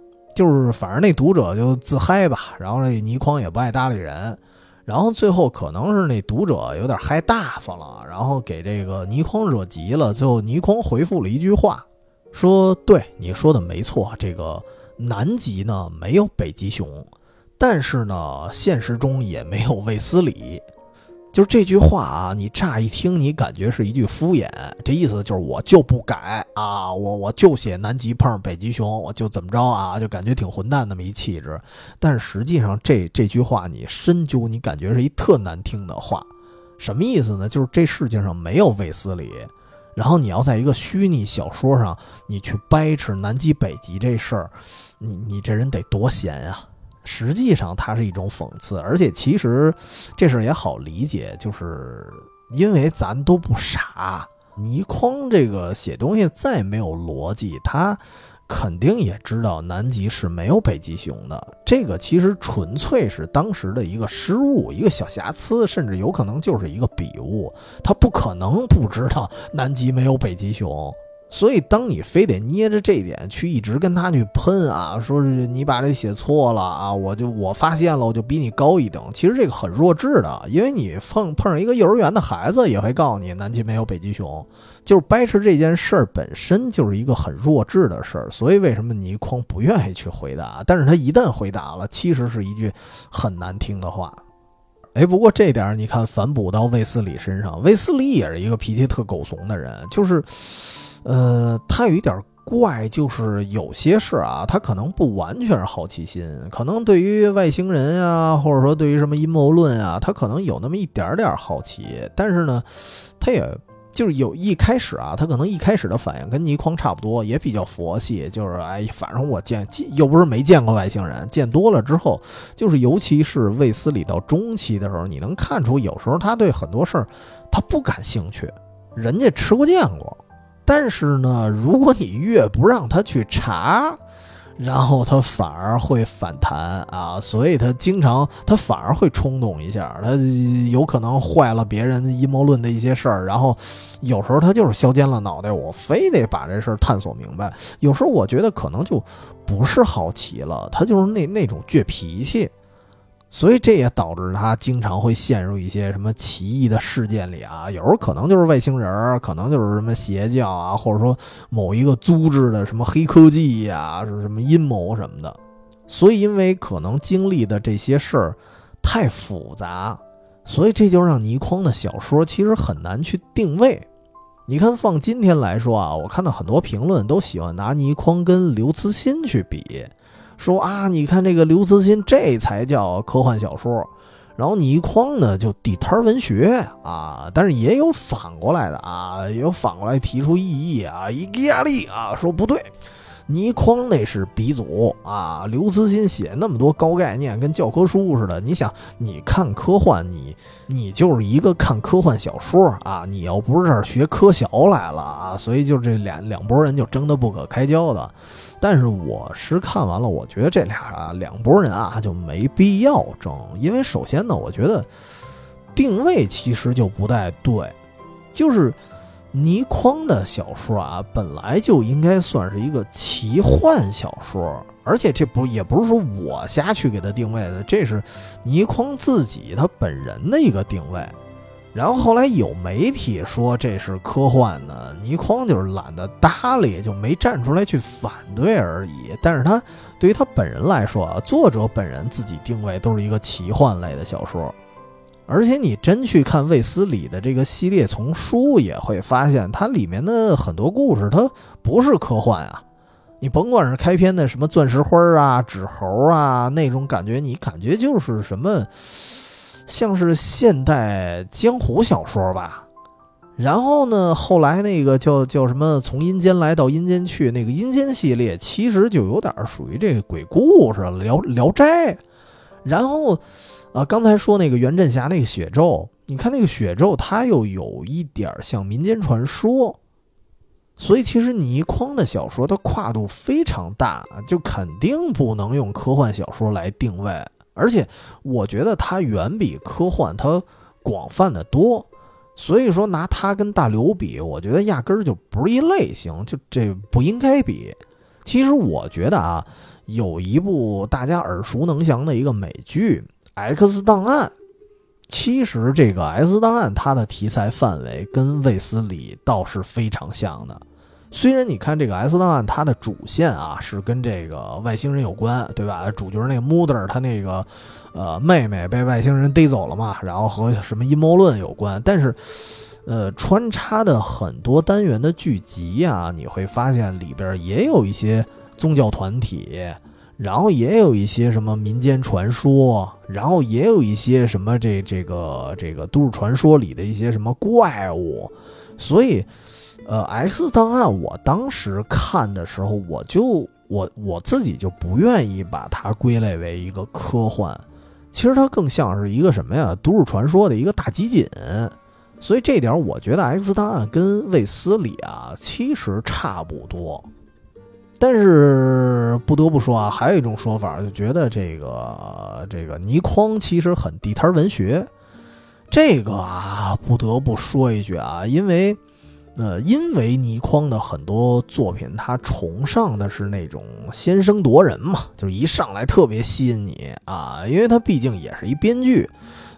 就是反正那读者就自嗨吧，然后那倪匡也不爱搭理人。然后最后可能是那读者有点嗨大发了，然后给这个倪匡惹急了。最后倪匡回复了一句话，说：“对你说的没错，这个南极呢没有北极熊，但是呢现实中也没有卫斯理。”就这句话啊，你乍一听，你感觉是一句敷衍，这意思就是我就不改啊，我我就写南极碰北极熊，我就怎么着啊，就感觉挺混蛋那么一气质。但实际上，这这句话你深究，你感觉是一特难听的话。什么意思呢？就是这世界上没有卫斯理，然后你要在一个虚拟小说上，你去掰扯南极北极这事儿，你你这人得多闲呀。实际上，它是一种讽刺，而且其实这事也好理解，就是因为咱都不傻。倪匡这个写东西再没有逻辑，他肯定也知道南极是没有北极熊的。这个其实纯粹是当时的一个失误，一个小瑕疵，甚至有可能就是一个笔误。他不可能不知道南极没有北极熊。所以，当你非得捏着这一点去一直跟他去喷啊，说是你把这写错了啊，我就我发现了，我就比你高一等。其实这个很弱智的，因为你碰碰上一个幼儿园的孩子，也会告诉你南极没有北极熊，就是掰扯这件事儿本身就是一个很弱智的事儿。所以为什么倪匡不愿意去回答？但是他一旦回答了，其实是一句很难听的话。哎，不过这点你看反哺到卫斯理身上，卫斯理也是一个脾气特狗怂的人，就是。呃，他有一点怪，就是有些事啊，他可能不完全是好奇心，可能对于外星人啊，或者说对于什么阴谋论啊，他可能有那么一点点好奇。但是呢，他也就是有一开始啊，他可能一开始的反应跟倪匡差不多，也比较佛系，就是哎，反正我见又不是没见过外星人，见多了之后，就是尤其是卫斯理到中期的时候，你能看出有时候他对很多事儿他不感兴趣，人家吃过见过。但是呢，如果你越不让他去查，然后他反而会反弹啊，所以他经常他反而会冲动一下，他有可能坏了别人阴谋论的一些事儿，然后有时候他就是削尖了脑袋，我非得把这事儿探索明白。有时候我觉得可能就不是好奇了，他就是那那种倔脾气。所以这也导致他经常会陷入一些什么奇异的事件里啊，有时候可能就是外星人，可能就是什么邪教啊，或者说某一个组织的什么黑科技呀，是什么阴谋什么的。所以因为可能经历的这些事儿太复杂，所以这就让倪匡的小说其实很难去定位。你看放今天来说啊，我看到很多评论都喜欢拿倪匡跟刘慈欣去比。说啊，你看这个刘慈欣，这才叫科幻小说，然后你一框呢就地摊文学啊，但是也有反过来的啊，也有反过来提出异议啊，一个压力啊，说不对。倪匡那是鼻祖啊，刘慈欣写那么多高概念，跟教科书似的。你想，你看科幻，你你就是一个看科幻小说啊，你要不是这儿学科小来了啊，所以就这两两拨人就争得不可开交的。但是我是看完了，我觉得这俩啊两拨人啊就没必要争，因为首先呢，我觉得定位其实就不太对，就是。倪匡的小说啊，本来就应该算是一个奇幻小说，而且这不也不是说我瞎去给他定位的，这是倪匡自己他本人的一个定位。然后后来有媒体说这是科幻的，倪匡就是懒得搭理，就没站出来去反对而已。但是他对于他本人来说啊，作者本人自己定位都是一个奇幻类的小说。而且你真去看卫斯理的这个系列丛书，也会发现它里面的很多故事，它不是科幻啊。你甭管是开篇的什么钻石花啊、纸猴啊那种感觉，你感觉就是什么，像是现代江湖小说吧。然后呢，后来那个叫叫什么，从阴间来到阴间去那个阴间系列，其实就有点属于这个鬼故事，聊聊斋。然后。啊，刚才说那个袁振侠那个血咒，你看那个血咒，它又有一点像民间传说，所以其实倪匡的小说它跨度非常大，就肯定不能用科幻小说来定位，而且我觉得它远比科幻它广泛的多，所以说拿它跟大刘比，我觉得压根儿就不是一类型，就这不应该比。其实我觉得啊，有一部大家耳熟能详的一个美剧。X 档案，其实这个 X 档案它的题材范围跟卫斯理倒是非常像的。虽然你看这个 X 档案，它的主线啊是跟这个外星人有关，对吧？主角那个 Mulder 他那个呃妹妹被外星人逮走了嘛，然后和什么阴谋论有关。但是，呃，穿插的很多单元的剧集啊，你会发现里边也有一些宗教团体。然后也有一些什么民间传说，然后也有一些什么这这个这个都市传说里的一些什么怪物，所以，呃，《X 档案》我当时看的时候，我就我我自己就不愿意把它归类为一个科幻，其实它更像是一个什么呀？都市传说的一个大集锦，所以这点我觉得《X 档案》跟卫斯理啊其实差不多。但是不得不说啊，还有一种说法，就觉得这个这个倪匡其实很地摊文学。这个啊，不得不说一句啊，因为呃，因为倪匡的很多作品，他崇尚的是那种先声夺人嘛，就是一上来特别吸引你啊，因为他毕竟也是一编剧，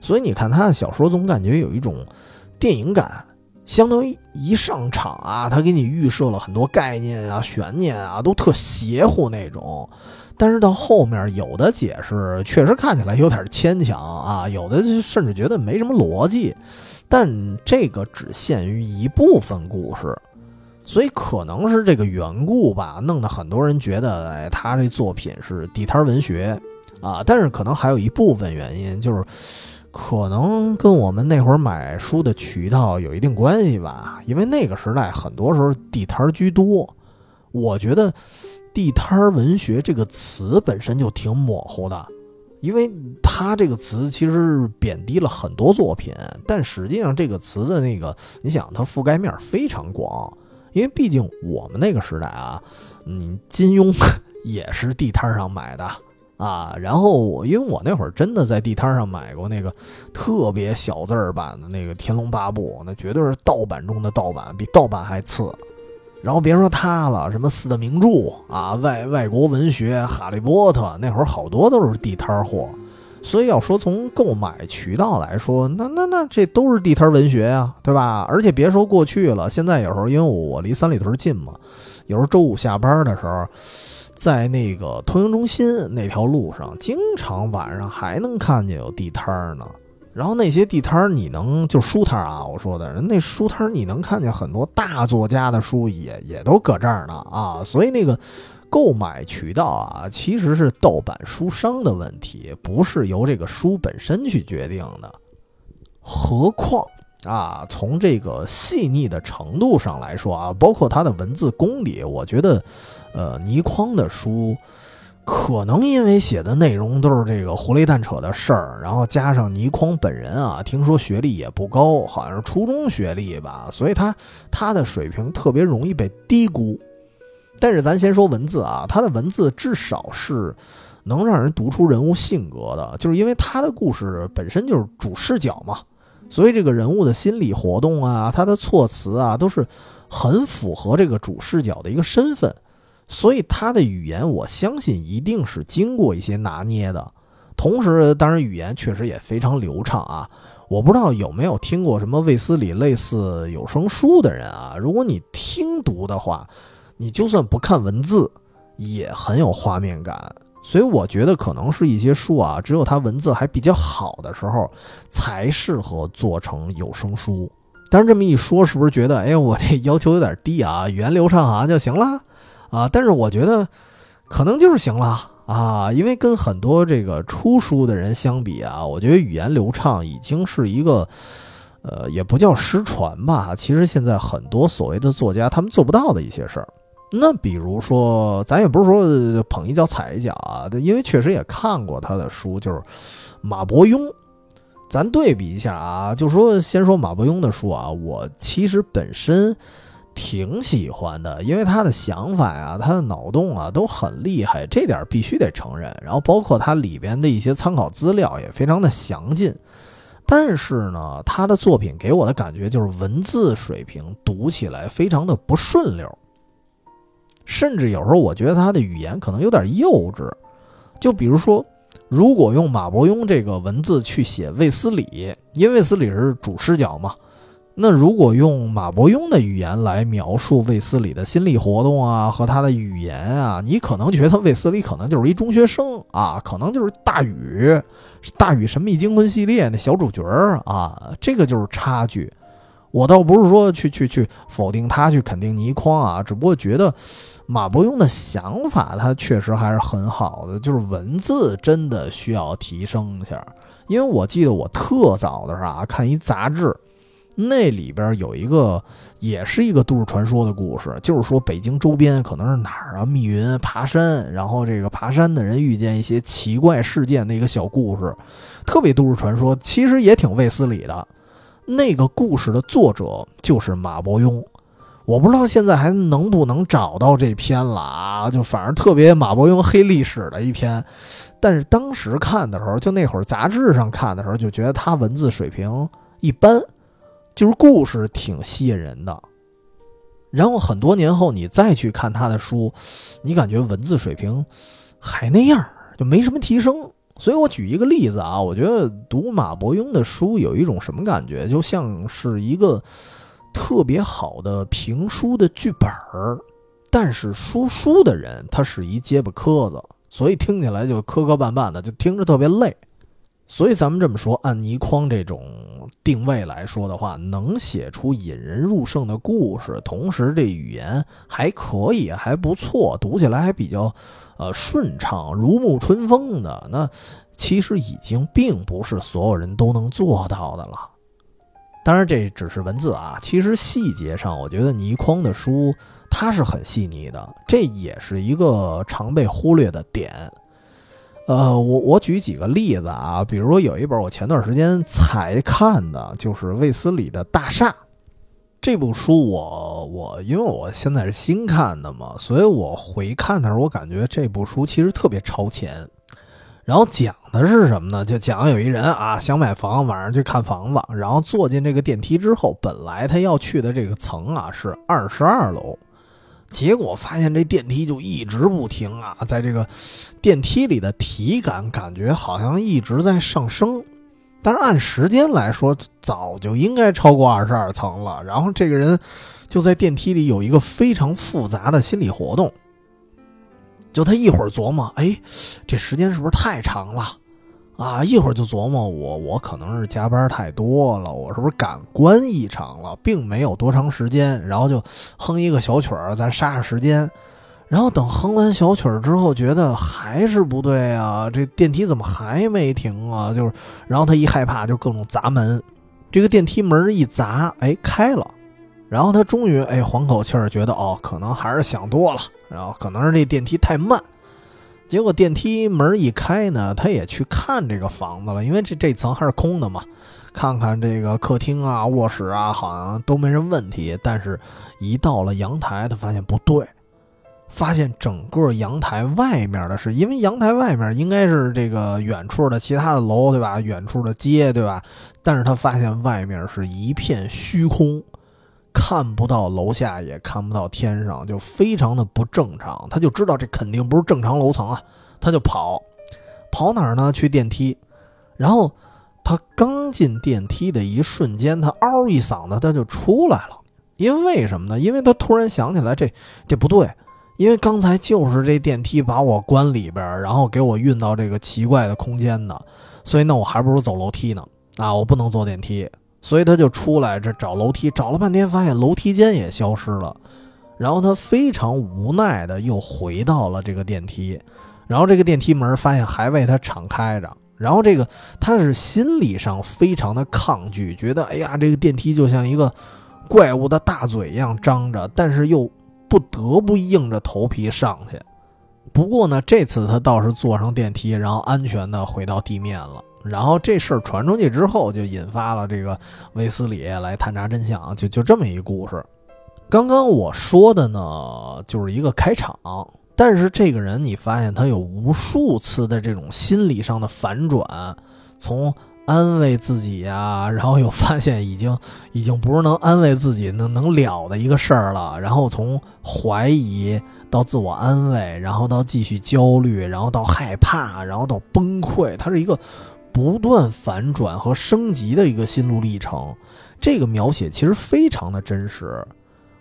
所以你看他的小说，总感觉有一种电影感。相当于一上场啊，他给你预设了很多概念啊、悬念啊，都特邪乎那种。但是到后面有的解释确实看起来有点牵强啊，有的甚至觉得没什么逻辑。但这个只限于一部分故事，所以可能是这个缘故吧，弄得很多人觉得，哎，他这作品是地摊文学啊。但是可能还有一部分原因就是。可能跟我们那会儿买书的渠道有一定关系吧，因为那个时代很多时候地摊居多。我觉得“地摊文学”这个词本身就挺模糊的，因为它这个词其实贬低了很多作品，但实际上这个词的那个，你想它覆盖面非常广，因为毕竟我们那个时代啊，嗯，金庸 也是地摊上买的啊。然后我因为我那会儿真的在地摊上买过那个特别小字儿版的那个《天龙八部》，那绝对是盗版中的盗版，比盗版还次。然后别说它了，什么四大名著啊，外外国文学《哈利波特》，那会儿好多都是地摊货。所以要说从购买渠道来说，那那那这都是地摊文学呀，对吧？而且别说过去了，现在有时候因为我离三里屯近嘛，有时候周五下班的时候，在那个通营中心那条路上，经常晚上还能看见有地摊儿呢。然后那些地摊儿你能就书摊儿啊，我说的人那书摊儿你能看见很多大作家的书，也也都搁这儿呢啊。所以那个。购买渠道啊，其实是盗版书商的问题，不是由这个书本身去决定的。何况啊，从这个细腻的程度上来说啊，包括它的文字功底，我觉得，呃，倪匡的书可能因为写的内容都是这个胡雷蛋扯的事儿，然后加上倪匡本人啊，听说学历也不高，好像是初中学历吧，所以他他的水平特别容易被低估。但是咱先说文字啊，他的文字至少是能让人读出人物性格的，就是因为他的故事本身就是主视角嘛，所以这个人物的心理活动啊，他的措辞啊，都是很符合这个主视角的一个身份，所以他的语言我相信一定是经过一些拿捏的。同时，当然语言确实也非常流畅啊。我不知道有没有听过什么卫斯理类似有声书的人啊，如果你听读的话。你就算不看文字，也很有画面感，所以我觉得可能是一些书啊，只有它文字还比较好的时候，才适合做成有声书。但是这么一说，是不是觉得，哎，我这要求有点低啊？语言流畅好像就行了啊？但是我觉得，可能就是行了啊，因为跟很多这个出书的人相比啊，我觉得语言流畅已经是一个。呃，也不叫失传吧。其实现在很多所谓的作家，他们做不到的一些事儿。那比如说，咱也不是说捧一脚踩一脚啊，因为确实也看过他的书，就是马伯庸。咱对比一下啊，就说先说马伯庸的书啊，我其实本身挺喜欢的，因为他的想法呀，他的脑洞啊都很厉害，这点必须得承认。然后包括他里边的一些参考资料也非常的详尽。但是呢，他的作品给我的感觉就是文字水平读起来非常的不顺溜，甚至有时候我觉得他的语言可能有点幼稚。就比如说，如果用马伯庸这个文字去写卫斯理，因为卫斯理是主视角嘛。那如果用马伯庸的语言来描述卫斯理的心理活动啊，和他的语言啊，你可能觉得卫斯理可能就是一中学生啊，可能就是大禹，大禹神秘惊魂系列那小主角啊，这个就是差距。我倒不是说去去去否定他，去肯定倪匡啊，只不过觉得马伯庸的想法他确实还是很好的，就是文字真的需要提升一下。因为我记得我特早的时候啊，看一杂志。那里边有一个，也是一个都市传说的故事，就是说北京周边可能是哪儿啊？密云爬山，然后这个爬山的人遇见一些奇怪事件的一个小故事，特别都市传说，其实也挺卫斯理的。那个故事的作者就是马伯庸，我不知道现在还能不能找到这篇了啊？就反正特别马伯庸黑历史的一篇，但是当时看的时候，就那会儿杂志上看的时候，就觉得他文字水平一般。就是故事挺吸引人的，然后很多年后你再去看他的书，你感觉文字水平还那样，就没什么提升。所以我举一个例子啊，我觉得读马伯庸的书有一种什么感觉，就像是一个特别好的评书的剧本儿，但是说书的人他是一结巴磕子，所以听起来就磕磕绊绊的，就听着特别累。所以咱们这么说，按倪匡这种定位来说的话，能写出引人入胜的故事，同时这语言还可以，还不错，读起来还比较，呃顺畅，如沐春风的，那其实已经并不是所有人都能做到的了。当然，这只是文字啊，其实细节上，我觉得倪匡的书它是很细腻的，这也是一个常被忽略的点。呃，我我举几个例子啊，比如说有一本我前段时间才看的，就是卫斯理的《大厦》。这部书我我因为我现在是新看的嘛，所以我回看的时候，我感觉这部书其实特别超前。然后讲的是什么呢？就讲有一人啊想买房，晚上去看房子，然后坐进这个电梯之后，本来他要去的这个层啊是二十二楼，结果发现这电梯就一直不停啊，在这个电梯里的体感感觉好像一直在上升。但是按时间来说，早就应该超过二十二层了。然后这个人就在电梯里有一个非常复杂的心理活动，就他一会儿琢磨，哎，这时间是不是太长了？啊，一会儿就琢磨，我我可能是加班太多了，我是不是感官异常了，并没有多长时间。然后就哼一个小曲儿，咱杀杀时间。然后等哼完小曲儿之后，觉得还是不对啊，这电梯怎么还没停啊？就是，然后他一害怕就各种砸门，这个电梯门一砸，哎，开了。然后他终于哎缓口气儿，觉得哦，可能还是想多了，然后可能是这电梯太慢。结果电梯门一开呢，他也去看这个房子了，因为这这层还是空的嘛，看看这个客厅啊、卧室啊，好像都没什么问题。但是，一到了阳台，他发现不对。发现整个阳台外面的是，因为阳台外面应该是这个远处的其他的楼，对吧？远处的街，对吧？但是他发现外面是一片虚空，看不到楼下，也看不到天上，就非常的不正常。他就知道这肯定不是正常楼层啊，他就跑，跑哪儿呢？去电梯。然后他刚进电梯的一瞬间，他嗷一嗓子，他就出来了。因为什么呢？因为他突然想起来，这这不对。因为刚才就是这电梯把我关里边，然后给我运到这个奇怪的空间的，所以那我还不如走楼梯呢。啊，我不能坐电梯，所以他就出来这找楼梯，找了半天发现楼梯间也消失了。然后他非常无奈的又回到了这个电梯，然后这个电梯门发现还为他敞开着。然后这个他是心理上非常的抗拒，觉得哎呀，这个电梯就像一个怪物的大嘴一样张着，但是又。不得不硬着头皮上去，不过呢，这次他倒是坐上电梯，然后安全的回到地面了。然后这事儿传出去之后，就引发了这个威斯里来探查真相，就就这么一故事。刚刚我说的呢，就是一个开场，但是这个人你发现他有无数次的这种心理上的反转，从。安慰自己呀，然后又发现已经 已经不是能安慰自己能能了的一个事儿了。然后从怀疑到自我安慰，然后到继续焦虑，然后到害怕，然后到崩溃，它是一个不断反转和升级的一个心路历程。这个描写其实非常的真实。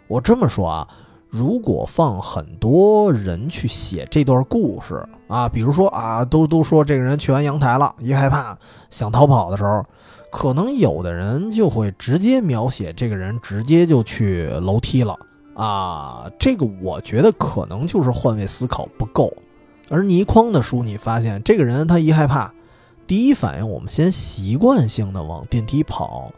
我这么说啊。如果放很多人去写这段故事啊，比如说啊，都都说这个人去完阳台了，一害怕想逃跑的时候，可能有的人就会直接描写这个人直接就去楼梯了啊。这个我觉得可能就是换位思考不够。而倪匡的书，你发现这个人他一害怕，第一反应我们先习惯性的往电梯跑。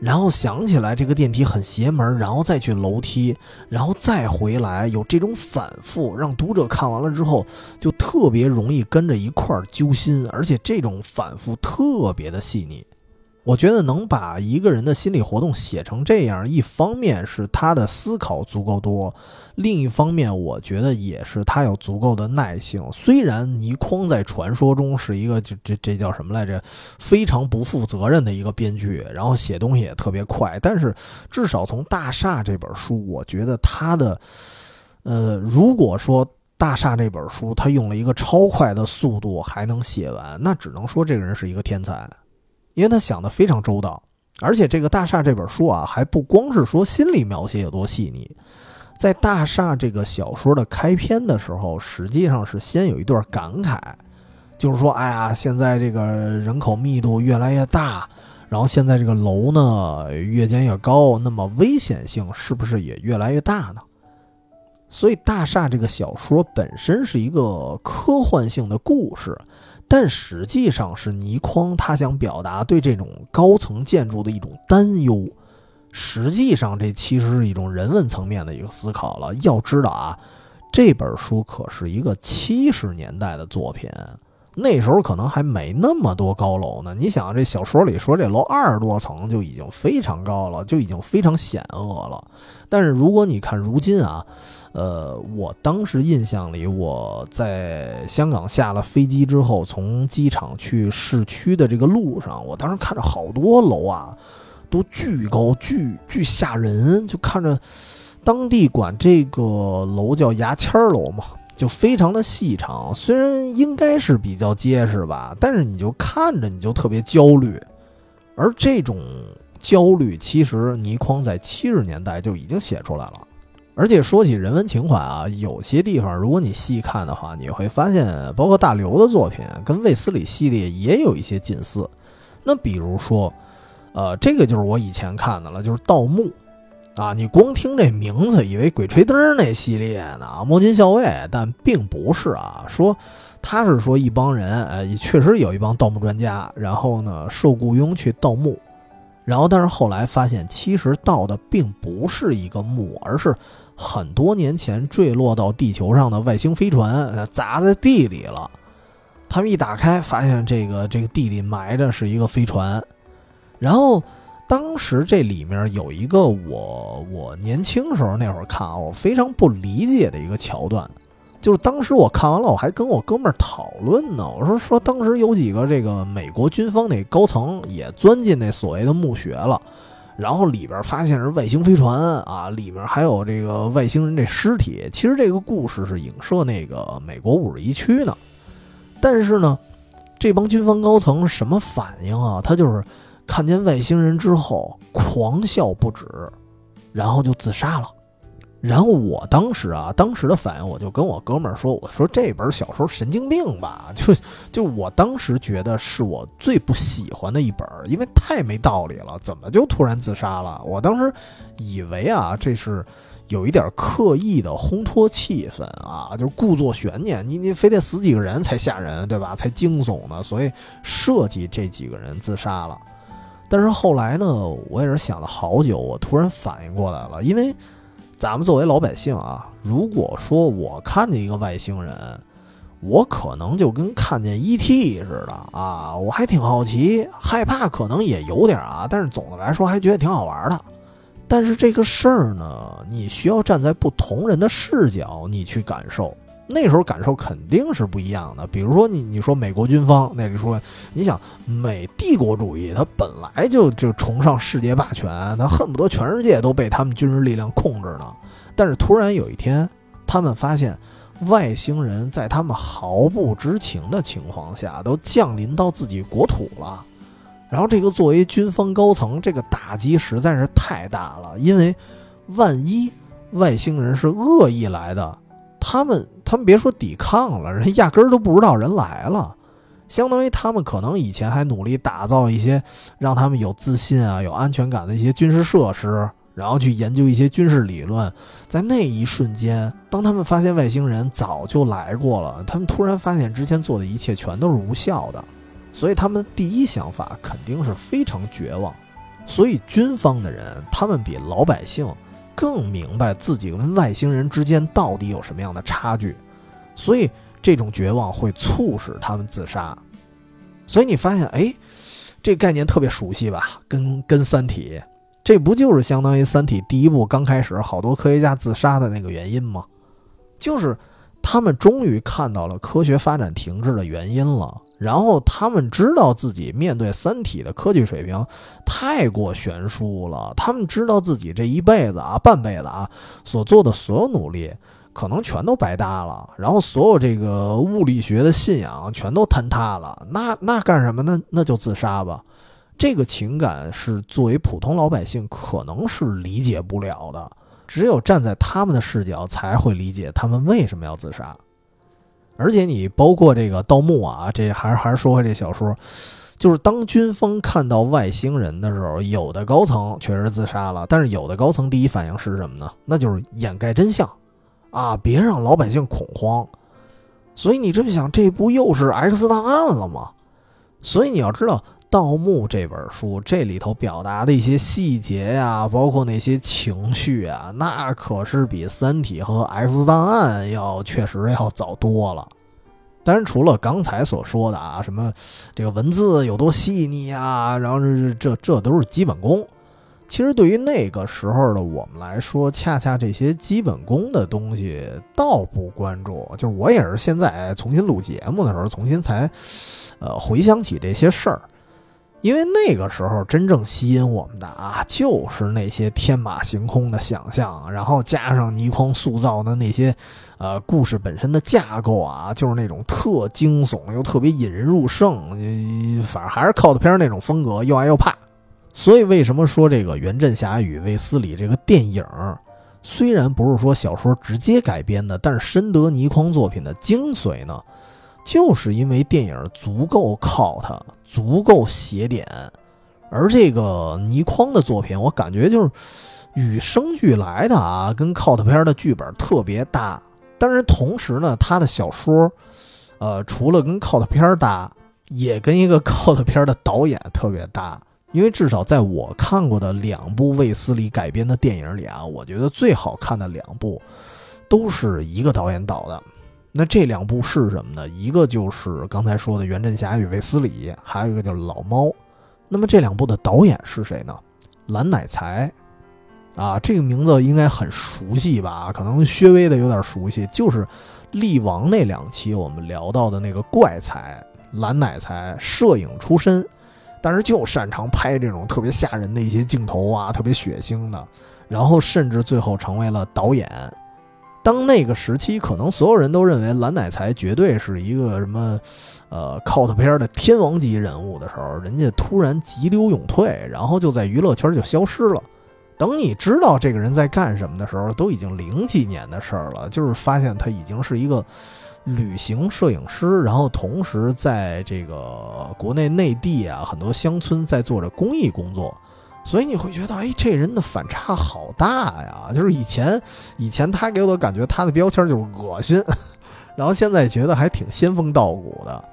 然后想起来这个电梯很邪门，然后再去楼梯，然后再回来，有这种反复，让读者看完了之后就特别容易跟着一块儿揪心，而且这种反复特别的细腻。我觉得能把一个人的心理活动写成这样，一方面是他的思考足够多，另一方面我觉得也是他有足够的耐性。虽然倪匡在传说中是一个这这这叫什么来着，非常不负责任的一个编剧，然后写东西也特别快，但是至少从《大厦》这本书，我觉得他的，呃，如果说《大厦》这本书他用了一个超快的速度还能写完，那只能说这个人是一个天才。因为他想的非常周到，而且这个《大厦》这本书啊，还不光是说心理描写有多细腻，在《大厦》这个小说的开篇的时候，实际上是先有一段感慨，就是说，哎呀，现在这个人口密度越来越大，然后现在这个楼呢越建越高，那么危险性是不是也越来越大呢？所以，《大厦》这个小说本身是一个科幻性的故事。但实际上是倪匡他想表达对这种高层建筑的一种担忧，实际上这其实是一种人文层面的一个思考了。要知道啊，这本书可是一个七十年代的作品那时候可能还没那么多高楼呢。你想，这小说里说这楼二十多层就已经非常高了，就已经非常险恶了。但是如果你看如今啊，呃，我当时印象里，我在香港下了飞机之后，从机场去市区的这个路上，我当时看着好多楼啊，都巨高、巨巨吓人，就看着当地管这个楼叫牙签儿楼嘛。就非常的细长，虽然应该是比较结实吧，但是你就看着你就特别焦虑，而这种焦虑其实倪匡在七十年代就已经写出来了。而且说起人文情怀啊，有些地方如果你细看的话，你会发现，包括大刘的作品跟卫斯理系列也有一些近似。那比如说，呃，这个就是我以前看的了，就是盗墓。啊，你光听这名字，以为《鬼吹灯》那系列呢，摸金校尉，但并不是啊。说他是说一帮人，呃，确实有一帮盗墓专家，然后呢受雇佣去盗墓，然后但是后来发现，其实盗的并不是一个墓，而是很多年前坠落到地球上的外星飞船砸在地里了。他们一打开，发现这个这个地里埋着是一个飞船，然后。当时这里面有一个我我年轻时候那会儿看啊，我非常不理解的一个桥段，就是当时我看完了，我还跟我哥们儿讨论呢。我说说当时有几个这个美国军方那高层也钻进那所谓的墓穴了，然后里边发现是外星飞船啊，里边还有这个外星人这尸体。其实这个故事是影射那个美国五十一区呢，但是呢，这帮军方高层什么反应啊？他就是。看见外星人之后狂笑不止，然后就自杀了。然后我当时啊，当时的反应我就跟我哥们儿说：“我说这本小说神经病吧？就就我当时觉得是我最不喜欢的一本，因为太没道理了，怎么就突然自杀了？我当时以为啊，这是有一点刻意的烘托气氛啊，就是故作悬念，你你非得死几个人才吓人，对吧？才惊悚呢，所以设计这几个人自杀了。”但是后来呢，我也是想了好久，我突然反应过来了，因为咱们作为老百姓啊，如果说我看见一个外星人，我可能就跟看见 ET 似的啊，我还挺好奇，害怕可能也有点啊，但是总的来说还觉得挺好玩的。但是这个事儿呢，你需要站在不同人的视角，你去感受。那时候感受肯定是不一样的。比如说，你你说美国军方那里说，你想美帝国主义，它本来就就崇尚世界霸权，它恨不得全世界都被他们军事力量控制呢。但是突然有一天，他们发现外星人在他们毫不知情的情况下都降临到自己国土了。然后这个作为军方高层，这个打击实在是太大了，因为万一外星人是恶意来的。他们，他们别说抵抗了，人压根儿都不知道人来了，相当于他们可能以前还努力打造一些让他们有自信啊、有安全感的一些军事设施，然后去研究一些军事理论。在那一瞬间，当他们发现外星人早就来过了，他们突然发现之前做的一切全都是无效的，所以他们第一想法肯定是非常绝望。所以军方的人，他们比老百姓。更明白自己跟外星人之间到底有什么样的差距，所以这种绝望会促使他们自杀。所以你发现，哎，这概念特别熟悉吧？跟跟《三体》，这不就是相当于《三体》第一部刚开始好多科学家自杀的那个原因吗？就是他们终于看到了科学发展停滞的原因了。然后他们知道自己面对《三体》的科技水平太过悬殊了，他们知道自己这一辈子啊、半辈子啊所做的所有努力可能全都白搭了，然后所有这个物理学的信仰全都坍塌了。那那干什么呢？那就自杀吧。这个情感是作为普通老百姓可能是理解不了的，只有站在他们的视角才会理解他们为什么要自杀。而且你包括这个盗墓啊，这还是还是说回这小说，就是当军方看到外星人的时候，有的高层确实自杀了，但是有的高层第一反应是什么呢？那就是掩盖真相，啊，别让老百姓恐慌。所以你这么想，这不又是 X 档案了吗？所以你要知道。《盗墓》这本书，这里头表达的一些细节呀，包括那些情绪啊，那可是比《三体》和《X 档案》要确实要早多了。当然，除了刚才所说的啊，什么这个文字有多细腻啊，然后这这这都是基本功。其实对于那个时候的我们来说，恰恰这些基本功的东西倒不关注。就是我也是现在重新录节目的时候，重新才呃回想起这些事儿。因为那个时候真正吸引我们的啊，就是那些天马行空的想象，然后加上倪匡塑造的那些，呃，故事本身的架构啊，就是那种特惊悚又特别引人入胜，反正还是靠的片那种风格，又爱又怕。所以为什么说这个《原振侠与卫斯理》这个电影，虽然不是说小说直接改编的，但是深得倪匡作品的精髓呢？就是因为电影足够靠它，足够写点，而这个倪匡的作品，我感觉就是与生俱来的啊，跟靠特片的剧本特别搭。但是同时呢，他的小说，呃，除了跟靠特片搭，也跟一个靠特片的导演特别搭。因为至少在我看过的两部卫斯理改编的电影里啊，我觉得最好看的两部，都是一个导演导的。那这两部是什么呢？一个就是刚才说的《袁振侠与卫斯理》，还有一个就是《老猫》。那么这两部的导演是谁呢？蓝乃才，啊，这个名字应该很熟悉吧？可能稍微的有点熟悉，就是力王那两期我们聊到的那个怪才蓝乃才，摄影出身，但是就擅长拍这种特别吓人的一些镜头啊，特别血腥的，然后甚至最后成为了导演。当那个时期，可能所有人都认为蓝乃才绝对是一个什么，呃，cult 片的天王级人物的时候，人家突然急流勇退，然后就在娱乐圈就消失了。等你知道这个人在干什么的时候，都已经零几年的事儿了。就是发现他已经是一个旅行摄影师，然后同时在这个国内内地啊很多乡村在做着公益工作。所以你会觉得，哎，这人的反差好大呀！就是以前，以前他给我的感觉，他的标签就是恶心，然后现在觉得还挺仙风道骨的。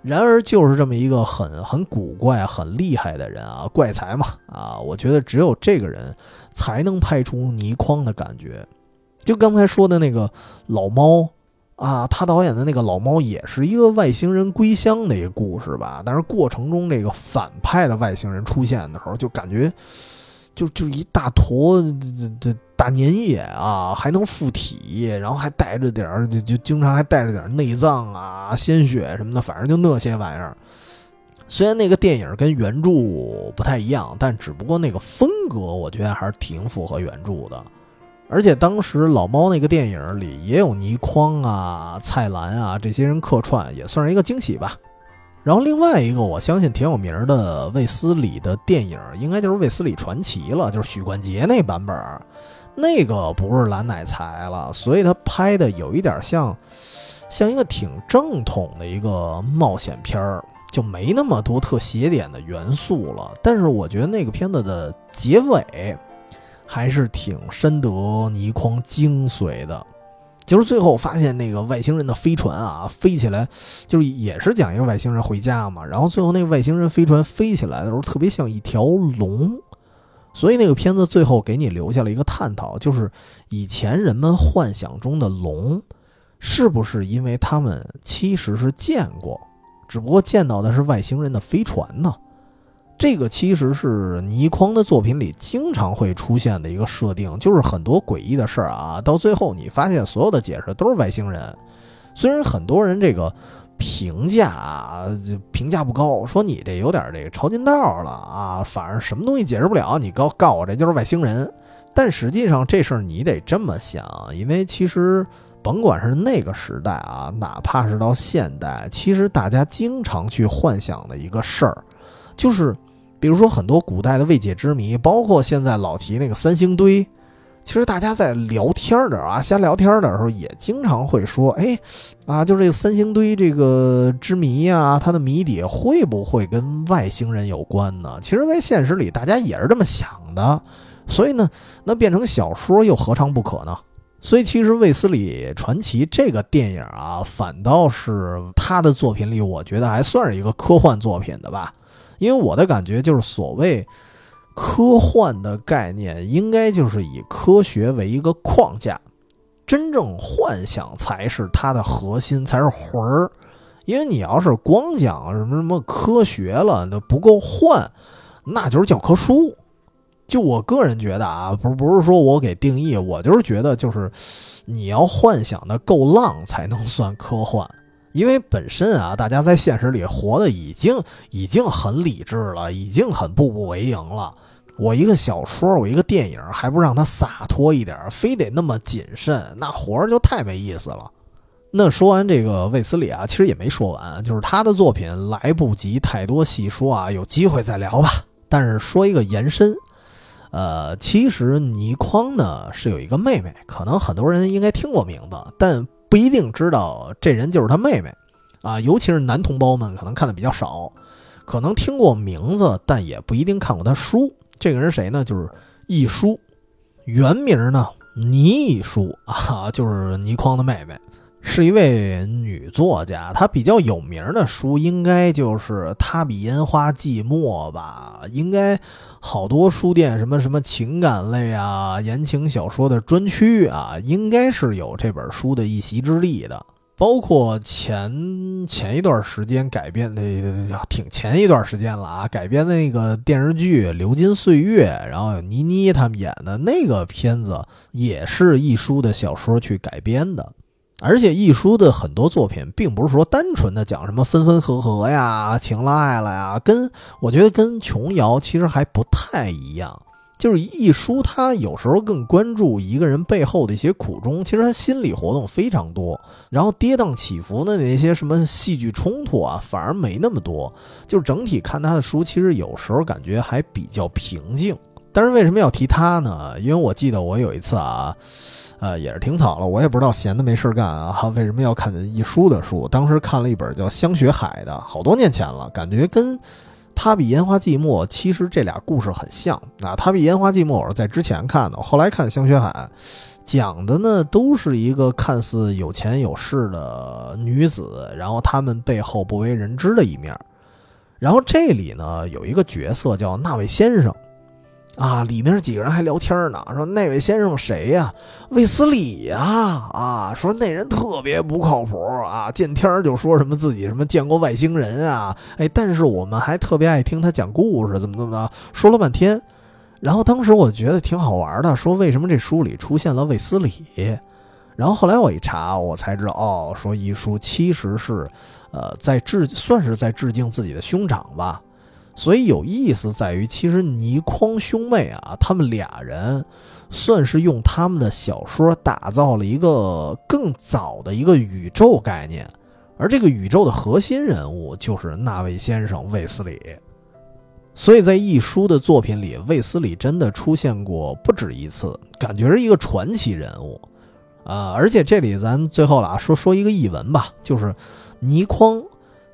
然而，就是这么一个很很古怪、很厉害的人啊，怪才嘛啊！我觉得只有这个人才能拍出倪匡的感觉。就刚才说的那个老猫。啊，他导演的那个老猫也是一个外星人归乡的一个故事吧？但是过程中这个反派的外星人出现的时候，就感觉就就一大坨这这大粘液啊，还能附体，然后还带着点儿，就就经常还带着点内脏啊、鲜血什么的，反正就那些玩意儿。虽然那个电影跟原著不太一样，但只不过那个风格，我觉得还是挺符合原著的。而且当时老猫那个电影里也有倪匡啊、蔡澜啊这些人客串，也算是一个惊喜吧。然后另外一个我相信挺有名的卫斯理的电影，应该就是《卫斯理传奇》了，就是许冠杰那版本。那个不是蓝乃才了，所以他拍的有一点像，像一个挺正统的一个冒险片儿，就没那么多特写点的元素了。但是我觉得那个片子的结尾。还是挺深得倪匡精髓的，就是最后发现那个外星人的飞船啊，飞起来，就是也是讲一个外星人回家嘛。然后最后那个外星人飞船飞起来的时候，特别像一条龙，所以那个片子最后给你留下了一个探讨，就是以前人们幻想中的龙，是不是因为他们其实是见过，只不过见到的是外星人的飞船呢？这个其实是倪匡的作品里经常会出现的一个设定，就是很多诡异的事儿啊，到最后你发现所有的解释都是外星人。虽然很多人这个评价啊评价不高，说你这有点这个抄近道了啊，反而什么东西解释不了，你告告我这就是外星人。但实际上这事儿你得这么想，因为其实甭管是那个时代啊，哪怕是到现代，其实大家经常去幻想的一个事儿，就是。比如说很多古代的未解之谜，包括现在老提那个三星堆，其实大家在聊天的啊，瞎聊天的时候也经常会说，哎，啊，就这个三星堆这个之谜呀，它的谜底会不会跟外星人有关呢？其实，在现实里大家也是这么想的，所以呢，那变成小说又何尝不可呢？所以，其实《卫斯理传奇》这个电影啊，反倒是他的作品里，我觉得还算是一个科幻作品的吧。因为我的感觉就是，所谓科幻的概念，应该就是以科学为一个框架，真正幻想才是它的核心，才是魂儿。因为你要是光讲什么什么科学了，那不够换，那就是教科书。就我个人觉得啊，不不是说我给定义，我就是觉得就是你要幻想的够浪才能算科幻。因为本身啊，大家在现实里活的已经已经很理智了，已经很步步为营了。我一个小说，我一个电影，还不让他洒脱一点，非得那么谨慎，那活着就太没意思了。那说完这个卫斯理啊，其实也没说完，就是他的作品来不及太多细说啊，有机会再聊吧。但是说一个延伸，呃，其实倪匡呢是有一个妹妹，可能很多人应该听过名字，但。不一定知道这人就是他妹妹，啊，尤其是男同胞们可能看的比较少，可能听过名字，但也不一定看过他书。这个人谁呢？就是易舒，原名呢倪亦舒啊，就是倪匡的妹妹。是一位女作家，她比较有名的书应该就是《她比烟花寂寞》吧？应该好多书店什么什么情感类啊、言情小说的专区啊，应该是有这本书的一席之地的。包括前前一段时间改编的，挺前一段时间了啊，改编的那个电视剧《流金岁月》，然后倪妮他们演的那个片子，也是一书的小说去改编的。而且易舒的很多作品，并不是说单纯的讲什么分分合合呀、情了爱了呀，跟我觉得跟琼瑶其实还不太一样。就是易舒他有时候更关注一个人背后的一些苦衷，其实他心理活动非常多。然后跌宕起伏的那些什么戏剧冲突啊，反而没那么多。就是整体看他的书，其实有时候感觉还比较平静。但是为什么要提他呢？因为我记得我有一次啊。呃，也是挺早了，我也不知道闲的没事干啊，为什么要看一书的书？当时看了一本叫《香雪海》的，好多年前了，感觉跟《他比烟花寂寞》其实这俩故事很像啊。《他比烟花寂寞》我是在之前看的，后来看《香雪海》，讲的呢都是一个看似有钱有势的女子，然后他们背后不为人知的一面。然后这里呢有一个角色叫那位先生。啊，里面几个人还聊天呢，说那位先生谁呀？卫斯理呀！啊，说那人特别不靠谱啊，见天就说什么自己什么见过外星人啊，哎，但是我们还特别爱听他讲故事，怎么怎么的，说了半天。然后当时我觉得挺好玩的，说为什么这书里出现了卫斯理？然后后来我一查，我才知道，哦，说一书其实是，呃，在致，算是在致敬自己的兄长吧。所以有意思在于，其实倪匡兄妹啊，他们俩人算是用他们的小说打造了一个更早的一个宇宙概念，而这个宇宙的核心人物就是那位先生卫斯理。所以在一书的作品里，卫斯理真的出现过不止一次，感觉是一个传奇人物啊！而且这里咱最后了啊说说一个译文吧，就是倪匡。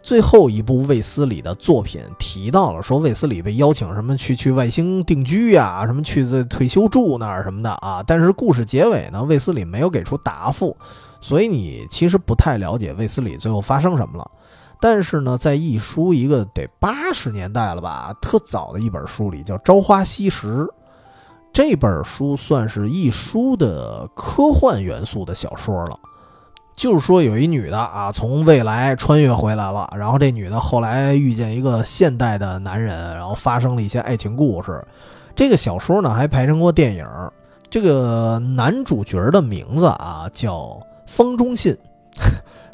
最后一部卫斯理的作品提到了说，卫斯理被邀请什么去去外星定居呀，什么去在退休住那儿什么的啊。但是故事结尾呢，卫斯理没有给出答复，所以你其实不太了解卫斯理最后发生什么了。但是呢，在一书一个得八十年代了吧，特早的一本书里叫《朝花夕拾》，这本书算是一书的科幻元素的小说了。就是说，有一女的啊，从未来穿越回来了。然后这女的后来遇见一个现代的男人，然后发生了一些爱情故事。这个小说呢，还拍成过电影。这个男主角的名字啊，叫方中信，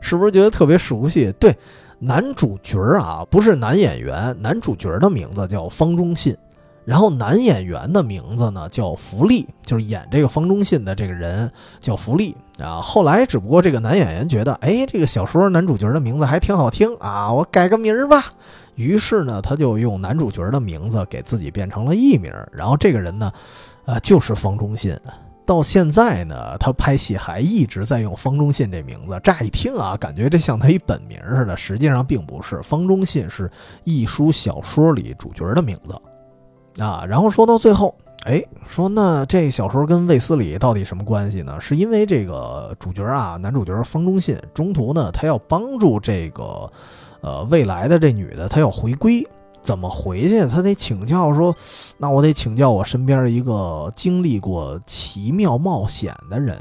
是不是觉得特别熟悉？对，男主角啊，不是男演员，男主角的名字叫方中信。然后男演员的名字呢叫福利，就是演这个方中信的这个人叫福利啊。后来只不过这个男演员觉得，哎，这个小说男主角的名字还挺好听啊，我改个名儿吧。于是呢，他就用男主角的名字给自己变成了艺名。然后这个人呢，呃，就是方中信。到现在呢，他拍戏还一直在用方中信这名字。乍一听啊，感觉这像他一本名似的，实际上并不是。方中信是一书小说里主角的名字。啊，然后说到最后，哎，说那这小说跟卫斯理到底什么关系呢？是因为这个主角啊，男主角方中信中途呢，他要帮助这个，呃，未来的这女的，她要回归，怎么回去？他得请教说，那我得请教我身边一个经历过奇妙冒险的人，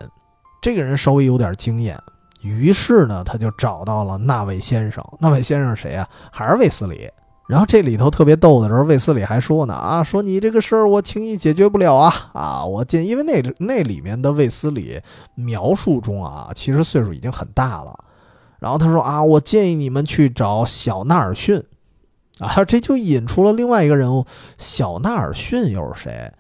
这个人稍微有点经验，于是呢，他就找到了那位先生。那位先生谁啊？还是卫斯理。然后这里头特别逗的时候，卫斯理还说呢啊，说你这个事儿我轻易解决不了啊啊！我建因为那那里面的卫斯理描述中啊，其实岁数已经很大了。然后他说啊，我建议你们去找小纳尔逊啊，这就引出了另外一个人物，小纳尔逊又是谁？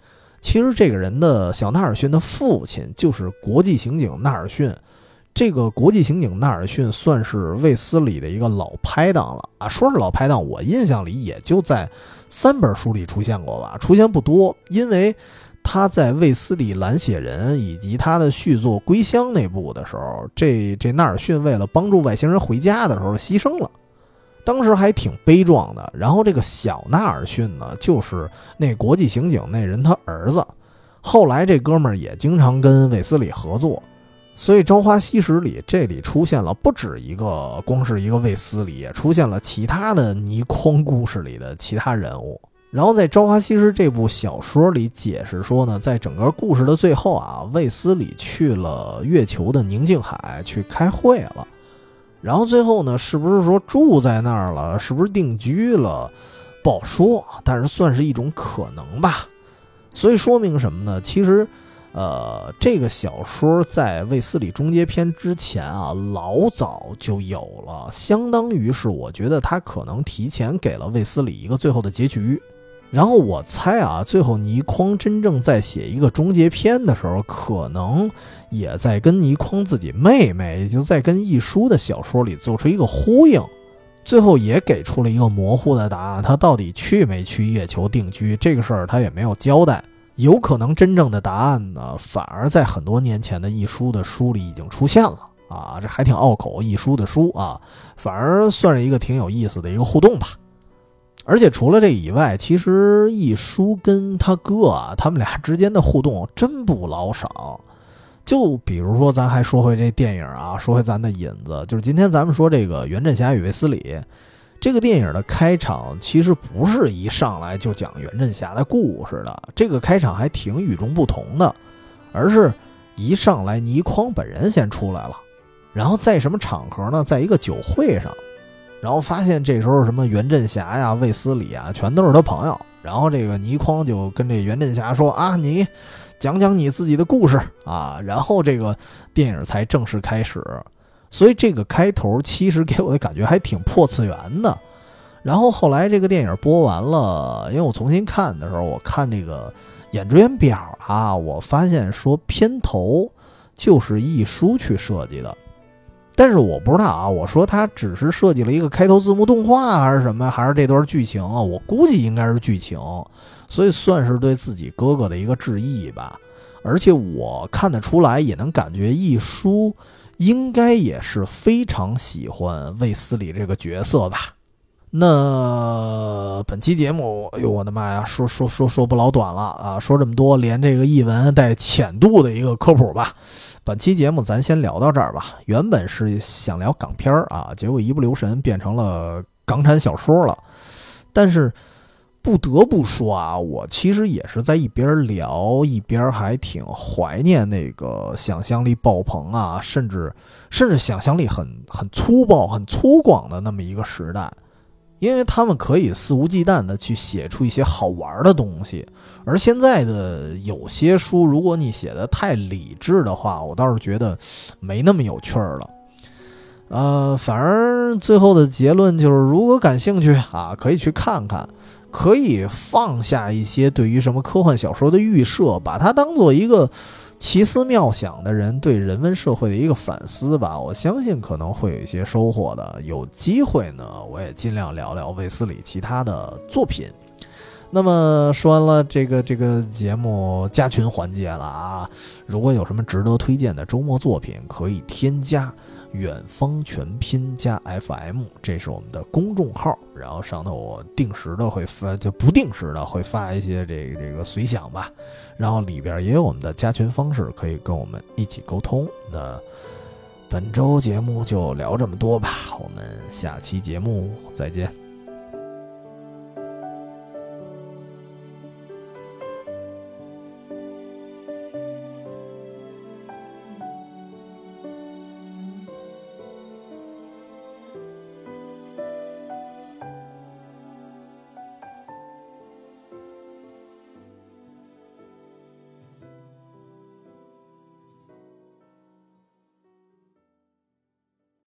其实这个人的小纳尔逊的父亲就是国际刑警纳尔逊。这个国际刑警纳尔逊算是卫斯理的一个老拍档了啊，说是老拍档，我印象里也就在三本书里出现过吧，出现不多，因为他在卫斯理蓝血人以及他的续作归乡那部的时候，这这纳尔逊为了帮助外星人回家的时候牺牲了，当时还挺悲壮的。然后这个小纳尔逊呢，就是那国际刑警那人他儿子，后来这哥们儿也经常跟卫斯理合作。所以《朝花夕拾》里，这里出现了不止一个，光是一个卫斯理，也出现了其他的倪匡故事里的其他人物。然后在《朝花夕拾》这部小说里解释说呢，在整个故事的最后啊，卫斯理去了月球的宁静海去开会了。然后最后呢，是不是说住在那儿了？是不是定居了？不好说，但是算是一种可能吧。所以说明什么呢？其实。呃，这个小说在卫斯理终结篇之前啊，老早就有了，相当于是我觉得他可能提前给了卫斯理一个最后的结局。然后我猜啊，最后倪匡真正在写一个终结篇的时候，可能也在跟倪匡自己妹妹，也就在跟一书的小说里做出一个呼应，最后也给出了一个模糊的答案，他到底去没去月球定居这个事儿，他也没有交代。有可能真正的答案呢，反而在很多年前的一书的书里已经出现了啊，这还挺拗口。一书的书啊，反而算是一个挺有意思的一个互动吧。而且除了这以外，其实一书跟他哥啊，他们俩之间的互动真不老少。就比如说，咱还说回这电影啊，说回咱的引子，就是今天咱们说这个袁振侠与卫斯理。这个电影的开场其实不是一上来就讲袁振侠的故事的，这个开场还挺与众不同的，而是一上来倪匡本人先出来了，然后在什么场合呢？在一个酒会上，然后发现这时候什么袁振侠呀、卫斯理啊，全都是他朋友，然后这个倪匡就跟这袁振侠说啊，你讲讲你自己的故事啊，然后这个电影才正式开始。所以这个开头其实给我的感觉还挺破次元的，然后后来这个电影播完了，因为我重新看的时候，我看这个演职员表啊，我发现说片头就是一书去设计的，但是我不知道啊，我说他只是设计了一个开头字幕动画还是什么，还是这段剧情啊？我估计应该是剧情，所以算是对自己哥哥的一个致意吧。而且我看得出来，也能感觉一书。应该也是非常喜欢卫斯理这个角色吧？那本期节目，哎呦我的妈呀，说说说说不老短了啊！说这么多，连这个译文带浅度的一个科普吧。本期节目咱先聊到这儿吧。原本是想聊港片儿啊，结果一不留神变成了港产小说了。但是。不得不说啊，我其实也是在一边聊一边还挺怀念那个想象力爆棚啊，甚至甚至想象力很很粗暴、很粗犷的那么一个时代，因为他们可以肆无忌惮的去写出一些好玩的东西。而现在的有些书，如果你写的太理智的话，我倒是觉得没那么有趣儿了。呃，反而最后的结论就是，如果感兴趣啊，可以去看看。可以放下一些对于什么科幻小说的预设，把它当做一个奇思妙想的人对人文社会的一个反思吧。我相信可能会有一些收获的。有机会呢，我也尽量聊聊卫斯理其他的作品。那么说完了这个这个节目加群环节了啊，如果有什么值得推荐的周末作品，可以添加。远方全拼加 FM，这是我们的公众号，然后上头我定时的会发，就不定时的会发一些这个这个随想吧，然后里边也有我们的加群方式，可以跟我们一起沟通。那本周节目就聊这么多吧，我们下期节目再见。